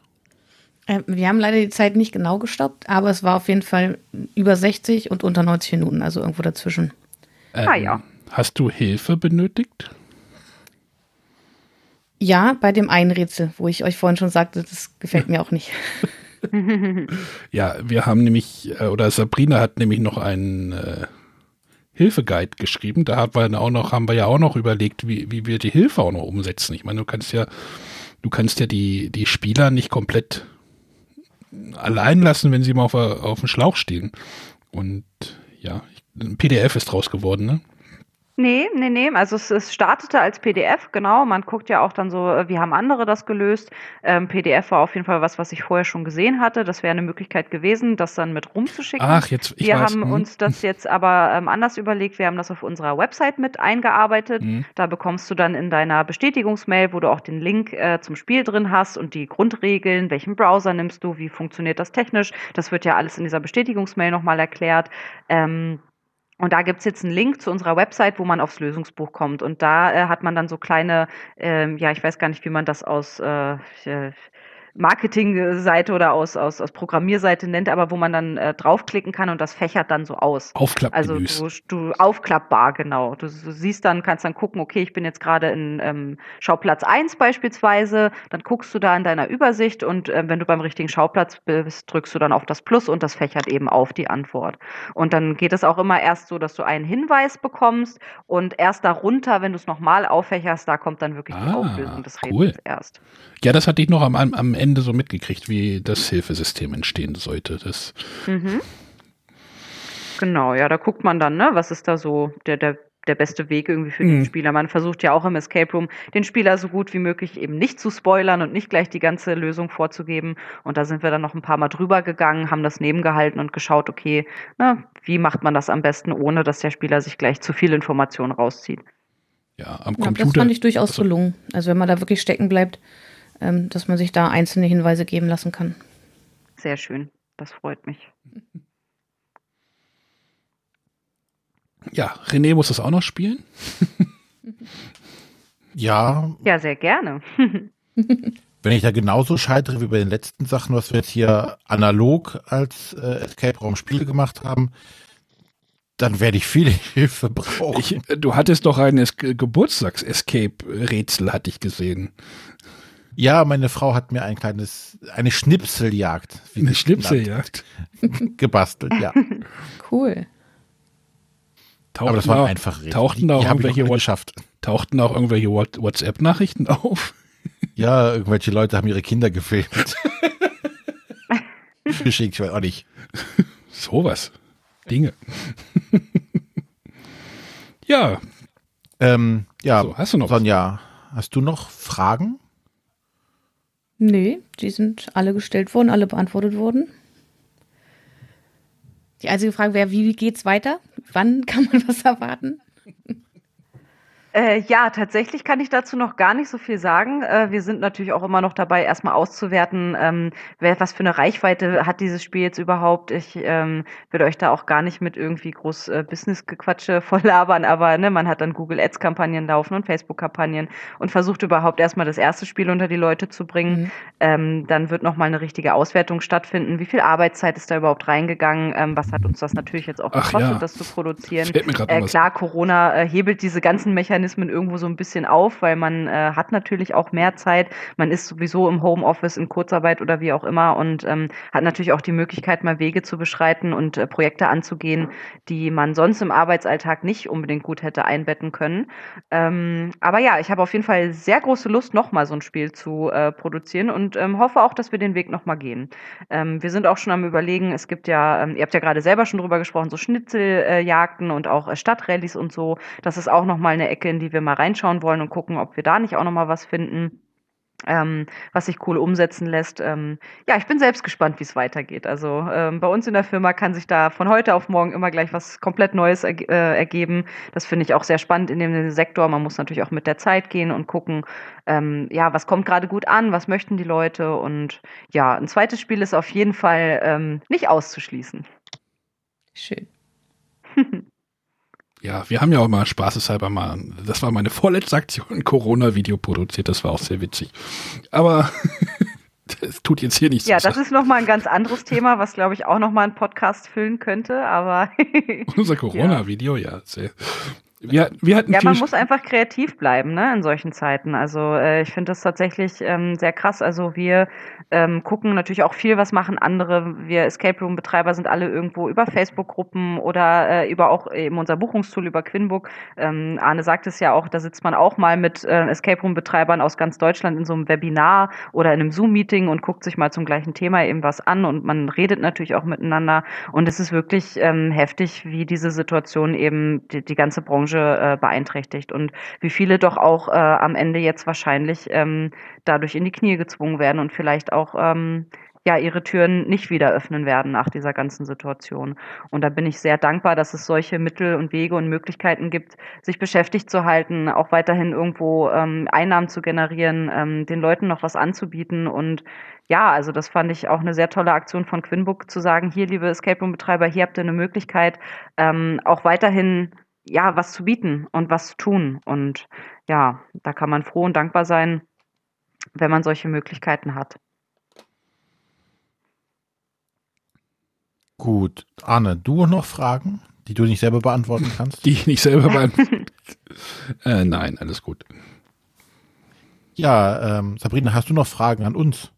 Äh, wir haben leider die Zeit nicht genau gestoppt, aber es war auf jeden Fall über 60 und unter 90 Minuten, also irgendwo dazwischen. Ähm, ah ja. Hast du Hilfe benötigt? Ja, bei dem einen Rätsel, wo ich euch vorhin schon sagte, das gefällt mir auch nicht. ja, wir haben nämlich, äh, oder Sabrina hat nämlich noch einen äh, Hilfeguide geschrieben. Da haben wir, auch noch, haben wir ja auch noch überlegt, wie, wie wir die Hilfe auch noch umsetzen. Ich meine, du kannst ja, du kannst ja die, die Spieler nicht komplett allein lassen, wenn sie mal auf, auf dem Schlauch stehen. Und ja, ein PDF ist draus geworden, ne? Nee, nee, nee. Also es, es startete als PDF, genau. Man guckt ja auch dann so, äh, wie haben andere das gelöst. Ähm, PDF war auf jeden Fall was, was ich vorher schon gesehen hatte. Das wäre eine Möglichkeit gewesen, das dann mit rumzuschicken. Ach, jetzt, ich Wir weiß. haben mhm. uns das jetzt aber ähm, anders überlegt. Wir haben das auf unserer Website mit eingearbeitet. Mhm. Da bekommst du dann in deiner Bestätigungsmail, wo du auch den Link äh, zum Spiel drin hast und die Grundregeln, welchen Browser nimmst du, wie funktioniert das technisch. Das wird ja alles in dieser Bestätigungsmail nochmal erklärt. Ähm, und da gibt's jetzt einen Link zu unserer Website, wo man aufs Lösungsbuch kommt. Und da äh, hat man dann so kleine, ähm, ja, ich weiß gar nicht, wie man das aus äh, Marketingseite oder aus, aus, aus Programmierseite nennt, aber wo man dann äh, draufklicken kann und das fächert dann so aus. Also du, du aufklappbar, genau. Du, du, siehst dann, kannst dann gucken, okay, ich bin jetzt gerade in ähm, Schauplatz 1 beispielsweise, dann guckst du da in deiner Übersicht und äh, wenn du beim richtigen Schauplatz bist, drückst du dann auf das Plus und das fächert eben auf die Antwort. Und dann geht es auch immer erst so, dass du einen Hinweis bekommst und erst darunter, wenn du es nochmal auffächerst, da kommt dann wirklich ah, die Auflösung des cool. Rätsels erst. Ja, das hatte ich noch am, am Ende so mitgekriegt, wie das Hilfesystem entstehen sollte. Das mhm. Genau, ja, da guckt man dann, ne, was ist da so der, der der beste Weg irgendwie für mhm. den Spieler. Man versucht ja auch im Escape Room, den Spieler so gut wie möglich eben nicht zu spoilern und nicht gleich die ganze Lösung vorzugeben. Und da sind wir dann noch ein paar Mal drüber gegangen, haben das nebengehalten und geschaut, okay, na, wie macht man das am besten, ohne dass der Spieler sich gleich zu viel Information rauszieht. Ja, am Computer. das fand ich durchaus also, gelungen. Also wenn man da wirklich stecken bleibt, ähm, dass man sich da einzelne Hinweise geben lassen kann. Sehr schön. Das freut mich. Ja, René muss das auch noch spielen. ja. Ja, sehr gerne. Wenn ich da genauso scheitere wie bei den letzten Sachen, was wir jetzt hier analog als äh, Escape Raum Spiele gemacht haben, dann werde ich viel Hilfe brauchen. Ich, du hattest doch ein Geburtstags-Escape-Rätsel, hatte ich gesehen. Ja, meine Frau hat mir ein kleines, eine Schnipseljagd. Eine Schnipseljagd? gebastelt, ja. Cool. Tauchten Aber das war einfach. Tauchten da auch irgendwelche geschafft. Tauchten auch irgendwelche WhatsApp-Nachrichten auf? Ja, irgendwelche Leute haben ihre Kinder gefilmt. Geschickt, ich weiß auch nicht. Sowas. Dinge. ja. Ähm, ja, so, hast du noch Sonja, hast du noch Fragen? Nee, die sind alle gestellt worden, alle beantwortet worden. Die einzige Frage wäre, wie geht's weiter? Wann kann man was erwarten? Äh, ja, tatsächlich kann ich dazu noch gar nicht so viel sagen. Äh, wir sind natürlich auch immer noch dabei, erstmal auszuwerten, ähm, wer, was für eine Reichweite hat dieses Spiel jetzt überhaupt. Ich ähm, will euch da auch gar nicht mit irgendwie groß äh, Business-Gequatsche voll labern, aber ne, man hat dann Google Ads-Kampagnen laufen und Facebook-Kampagnen und versucht überhaupt erstmal das erste Spiel unter die Leute zu bringen. Mhm. Ähm, dann wird nochmal eine richtige Auswertung stattfinden. Wie viel Arbeitszeit ist da überhaupt reingegangen? Ähm, was hat uns das natürlich jetzt auch gekostet, ja. das zu produzieren? Äh, klar, Corona äh, hebelt diese ganzen Mechanismen Mechanismen irgendwo so ein bisschen auf, weil man äh, hat natürlich auch mehr Zeit. Man ist sowieso im Homeoffice, in Kurzarbeit oder wie auch immer und ähm, hat natürlich auch die Möglichkeit, mal Wege zu beschreiten und äh, Projekte anzugehen, die man sonst im Arbeitsalltag nicht unbedingt gut hätte einbetten können. Ähm, aber ja, ich habe auf jeden Fall sehr große Lust, nochmal so ein Spiel zu äh, produzieren und ähm, hoffe auch, dass wir den Weg nochmal gehen. Ähm, wir sind auch schon am überlegen, es gibt ja, ähm, ihr habt ja gerade selber schon drüber gesprochen, so Schnitzeljagden und auch äh, Stadtrallies und so. Das ist auch nochmal eine Ecke, in die wir mal reinschauen wollen und gucken, ob wir da nicht auch noch mal was finden. Ähm, was sich cool umsetzen lässt. Ähm, ja, ich bin selbst gespannt, wie es weitergeht. Also ähm, bei uns in der Firma kann sich da von heute auf morgen immer gleich was komplett Neues er äh, ergeben. Das finde ich auch sehr spannend in dem Sektor. Man muss natürlich auch mit der Zeit gehen und gucken, ähm, ja, was kommt gerade gut an, was möchten die Leute. Und ja, ein zweites Spiel ist auf jeden Fall ähm, nicht auszuschließen. Schön. Ja, wir haben ja auch mal spaßeshalber mal, das war meine vorletzte Aktion, Corona-Video produziert, das war auch sehr witzig. Aber das tut jetzt hier nichts. Ja, das ist nochmal ein ganz anderes Thema, was glaube ich auch nochmal einen Podcast füllen könnte, aber. Unser Corona-Video, ja. ja, sehr, wir, wir hatten ja, man muss einfach kreativ bleiben, ne, in solchen Zeiten. Also äh, ich finde das tatsächlich ähm, sehr krass. Also wir ähm, gucken natürlich auch viel, was machen andere. Wir Escape Room Betreiber sind alle irgendwo über Facebook-Gruppen oder äh, über auch eben unser Buchungstool über Quinbook. Ähm, Arne sagt es ja auch, da sitzt man auch mal mit äh, Escape Room Betreibern aus ganz Deutschland in so einem Webinar oder in einem Zoom-Meeting und guckt sich mal zum gleichen Thema eben was an und man redet natürlich auch miteinander. Und es ist wirklich ähm, heftig, wie diese Situation eben die, die ganze Branche Branche äh, beeinträchtigt und wie viele doch auch äh, am Ende jetzt wahrscheinlich ähm, dadurch in die Knie gezwungen werden und vielleicht auch ähm, ja ihre Türen nicht wieder öffnen werden nach dieser ganzen Situation. Und da bin ich sehr dankbar, dass es solche Mittel und Wege und Möglichkeiten gibt, sich beschäftigt zu halten, auch weiterhin irgendwo ähm, Einnahmen zu generieren, ähm, den Leuten noch was anzubieten und ja, also das fand ich auch eine sehr tolle Aktion von Quinbook zu sagen, hier, liebe Escape Room Betreiber, hier habt ihr eine Möglichkeit, ähm, auch weiterhin ja, was zu bieten und was zu tun. Und ja, da kann man froh und dankbar sein, wenn man solche Möglichkeiten hat. Gut. Arne, du noch Fragen, die du nicht selber beantworten kannst? Die ich nicht selber beantworten äh, Nein, alles gut. Ja, ähm, Sabrina, hast du noch Fragen an uns?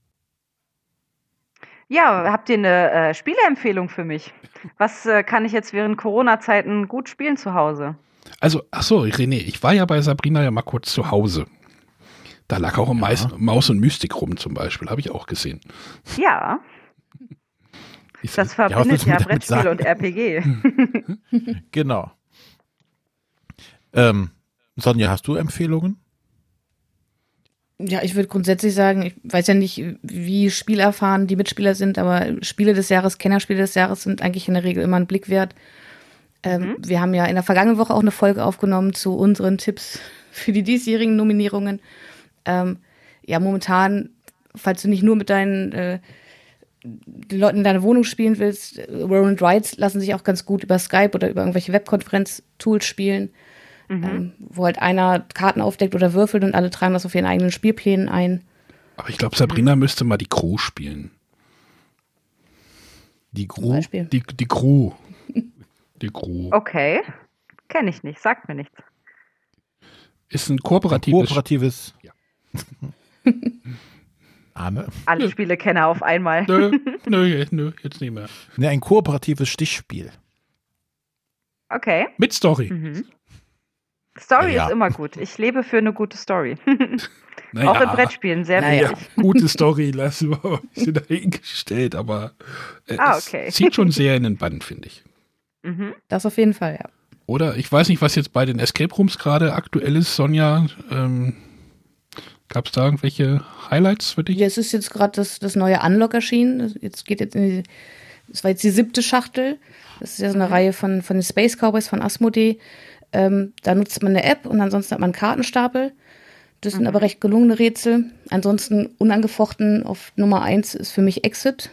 Ja, habt ihr eine äh, Spieleempfehlung für mich? Was äh, kann ich jetzt während Corona-Zeiten gut spielen zu Hause? Also, ach so, René, ich war ja bei Sabrina ja mal kurz zu Hause. Da lag auch ja. Maus und Mystik rum zum Beispiel, habe ich auch gesehen. Ja. das verbindet ja, ja Brettspiel und RPG. genau. Ähm, Sonja, hast du Empfehlungen? Ja, ich würde grundsätzlich sagen, ich weiß ja nicht, wie spielerfahren die Mitspieler sind, aber Spiele des Jahres, Kennerspiele des Jahres sind eigentlich in der Regel immer ein Blick wert. Ähm, mhm. Wir haben ja in der vergangenen Woche auch eine Folge aufgenommen zu unseren Tipps für die diesjährigen Nominierungen. Ähm, ja, momentan, falls du nicht nur mit deinen äh, Leuten in deiner Wohnung spielen willst, Roland Rides lassen sich auch ganz gut über Skype oder über irgendwelche Webkonferenz-Tools spielen mhm. ähm, wo halt einer Karten aufdeckt oder würfelt und alle tragen das auf ihren eigenen Spielplänen ein. Aber ich glaube, Sabrina mhm. müsste mal die Crew spielen. Die Crew? Die, die Crew. Die Crew. Okay. Kenne ich nicht, sagt mir nichts. Ist ein kooperatives. Ein kooperatives. Ja. Arne. Alle nö. Spiele kenne auf einmal. Nö, nö, nö, jetzt nicht mehr. Ne, ein kooperatives Stichspiel. Okay. Mit Story. Mhm. Story ja. ist immer gut. Ich lebe für eine gute Story. Naja, auch in Brettspielen, sehr naja, wichtig. Gute Story lassen wir uns dahingestellt, aber äh, ah, okay. es zieht schon sehr in den Bann, finde ich. Mhm. Das auf jeden Fall, ja. Oder ich weiß nicht, was jetzt bei den Escape Rooms gerade aktuell ist, Sonja. Ähm, Gab es da irgendwelche Highlights für dich? Ja, es ist jetzt gerade das, das neue Unlock erschienen. Jetzt geht jetzt in die, das war jetzt die siebte Schachtel. Das ist ja so eine mhm. Reihe von, von den Space Cowboys von Asmodee. Ähm, da nutzt man eine App und ansonsten hat man einen Kartenstapel. Das sind mhm. aber recht gelungene Rätsel. Ansonsten unangefochten auf Nummer eins ist für mich Exit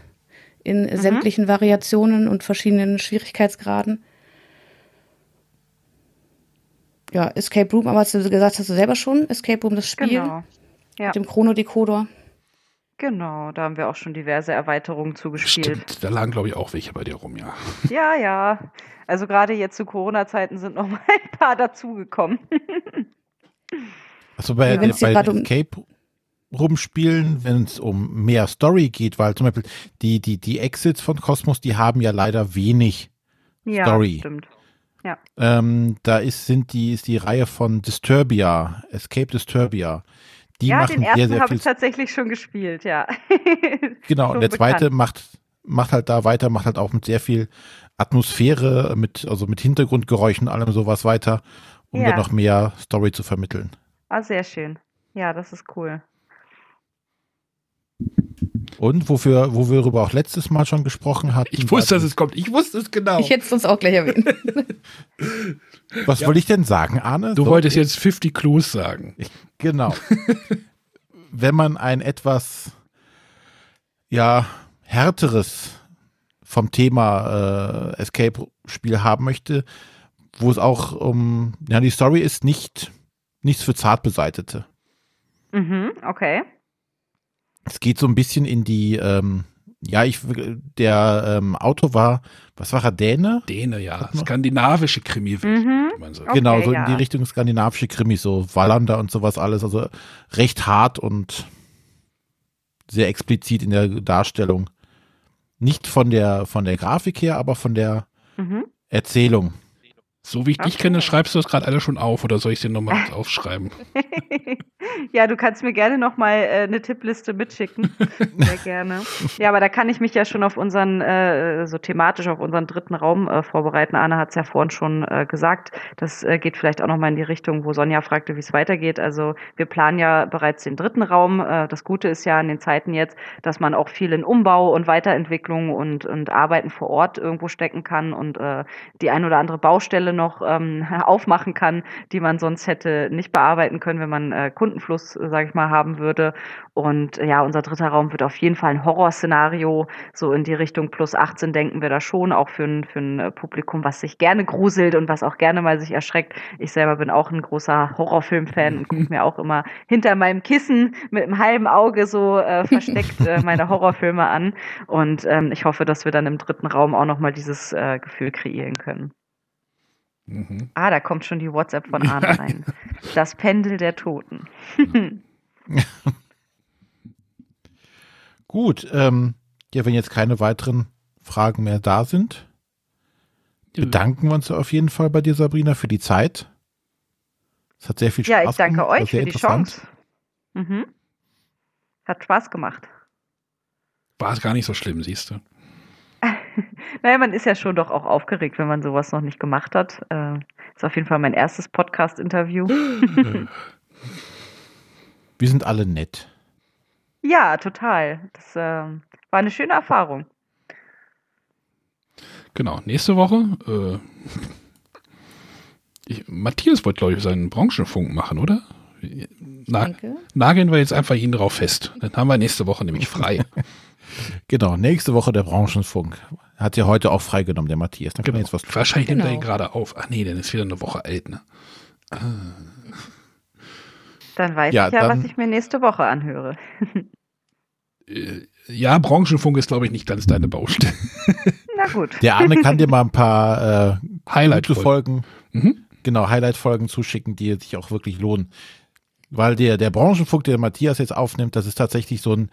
in mhm. sämtlichen Variationen und verschiedenen Schwierigkeitsgraden. Ja, Escape Room, aber hast du gesagt, hast du selber schon Escape Room, das Spiel genau. ja. mit dem Chrono-Decoder. Genau, da haben wir auch schon diverse Erweiterungen zugespielt. Stimmt, da lagen, glaube ich, auch welche bei dir rum, ja. Ja, ja. Also gerade jetzt zu Corona-Zeiten sind noch mal ein paar dazugekommen. Also bei, ja, bei Escape rumspielen, wenn es um mehr Story geht, weil zum Beispiel die, die, die Exits von Cosmos, die haben ja leider wenig ja, Story. Stimmt. Ja. Ähm, da ist, sind die, ist die Reihe von Disturbia, Escape Disturbia. Die ja, den ersten habe ich tatsächlich schon gespielt, ja. genau, und der bekannt. zweite macht, macht halt da weiter, macht halt auch mit sehr viel Atmosphäre, mit, also mit Hintergrundgeräuschen, allem sowas weiter, um ja. dann noch mehr Story zu vermitteln. Ah, sehr schön. Ja, das ist cool. Und wofür, wo wir darüber auch letztes Mal schon gesprochen hatten. Ich wusste, dass es kommt. Ich wusste es genau. Ich hätte es uns auch gleich erwähnt. Was ja. wollte ich denn sagen, Arne? Du so, wolltest jetzt 50 Clues sagen. Genau. Wenn man ein etwas, ja, härteres vom Thema äh, Escape-Spiel haben möchte, wo es auch um, ja, die Story ist nicht, nichts für Zartbeseitete. Mhm, okay. Es geht so ein bisschen in die, ähm, ja, ich, der ähm, Autor war, was war er, Däne? Däne, ja. Skandinavische Krimi, mhm. man so. Genau, okay, so in die Richtung skandinavische Krimi, so Wallander und sowas alles. Also recht hart und sehr explizit in der Darstellung. Nicht von der, von der Grafik her, aber von der mhm. Erzählung. So wie ich okay. dich kenne, schreibst du das gerade alle schon auf oder soll ich dir nochmal aufschreiben? ja, du kannst mir gerne nochmal äh, eine Tippliste mitschicken. Sehr gerne. Ja, aber da kann ich mich ja schon auf unseren, äh, so thematisch auf unseren dritten Raum äh, vorbereiten. Anna hat es ja vorhin schon äh, gesagt. Das äh, geht vielleicht auch nochmal in die Richtung, wo Sonja fragte, wie es weitergeht. Also wir planen ja bereits den dritten Raum. Äh, das Gute ist ja in den Zeiten jetzt, dass man auch viel in Umbau und Weiterentwicklung und, und Arbeiten vor Ort irgendwo stecken kann und äh, die ein oder andere Baustelle noch ähm, aufmachen kann, die man sonst hätte nicht bearbeiten können, wenn man äh, Kundenfluss, äh, sage ich mal, haben würde. Und ja, unser dritter Raum wird auf jeden Fall ein Horrorszenario, so in die Richtung plus 18 denken wir da schon, auch für ein, für ein äh, Publikum, was sich gerne gruselt und was auch gerne mal sich erschreckt. Ich selber bin auch ein großer Horrorfilm-Fan und gucke mir auch immer hinter meinem Kissen mit einem halben Auge so äh, versteckt äh, meine Horrorfilme an. Und ähm, ich hoffe, dass wir dann im dritten Raum auch nochmal dieses äh, Gefühl kreieren können. Mhm. Ah, da kommt schon die WhatsApp von Arne rein. Das Pendel der Toten. Gut, ähm, ja, wenn jetzt keine weiteren Fragen mehr da sind, bedanken wir uns auf jeden Fall bei dir, Sabrina, für die Zeit. Es hat sehr viel Spaß gemacht. Ja, ich danke gemacht, euch für die Chance. Mhm. Hat Spaß gemacht. War es gar nicht so schlimm, siehst du. naja, man ist ja schon doch auch aufgeregt, wenn man sowas noch nicht gemacht hat. Äh, ist auf jeden Fall mein erstes Podcast-Interview. Wir sind alle nett. Ja, total. Das äh, war eine schöne Erfahrung. Genau, nächste Woche. Äh, ich, Matthias wollte, glaube ich, seinen Branchenfunk machen, oder? Na, nageln wir jetzt einfach ihn drauf fest. Dann haben wir nächste Woche nämlich frei. genau, nächste Woche der Branchenfunk. Hat ja heute auch freigenommen, der Matthias. Dann genau. jetzt was Wahrscheinlich genau. nimmt er ihn gerade auf. Ach nee, dann ist wieder eine Woche alt, ne? Ah. Dann weiß ja, ich ja, was ich mir nächste Woche anhöre. Äh, ja, Branchenfunk ist, glaube ich, nicht ganz deine Baustelle. Na gut. Der Arne kann dir mal ein paar äh, Highlight-Folgen, mhm. genau, Highlight-Folgen zuschicken, die sich auch wirklich lohnen. Weil der, der Branchenfunk, der Matthias jetzt aufnimmt, das ist tatsächlich so ein,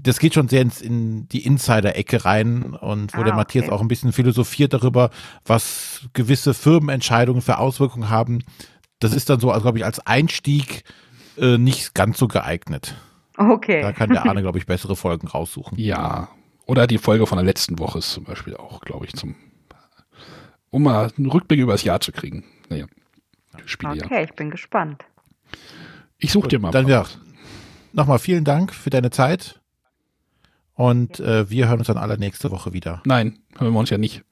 das geht schon sehr ins, in die Insider-Ecke rein und wo ah, der Matthias okay. auch ein bisschen philosophiert darüber, was gewisse Firmenentscheidungen für Auswirkungen haben. Das ist dann so, also, glaube ich, als Einstieg äh, nicht ganz so geeignet. Okay. Da kann der Arne, glaube ich, bessere Folgen raussuchen. Ja. Oder die Folge von der letzten Woche ist zum Beispiel auch, glaube ich, zum, um mal einen Rückblick über das Jahr zu kriegen. Naja. Spieljahr. Okay, ich bin gespannt. Ich suche dir mal. Dann ja. Nochmal vielen Dank für deine Zeit. Und äh, wir hören uns dann alle nächste Woche wieder. Nein, hören wir uns ja nicht.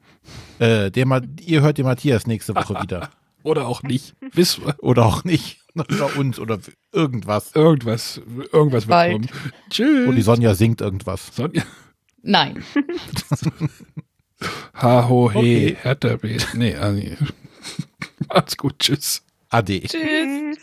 Äh, der ihr hört den Matthias nächste Woche wieder. Oder auch nicht. Wiss, oder auch nicht. Oder uns oder irgendwas. Irgendwas. Irgendwas wird kommen. Tschüss. Und die Sonja singt irgendwas. Sonja? Nein. ha, ho, he, okay. Hertha, Nee, also, macht's gut. Tschüss. Ade. Tschüss.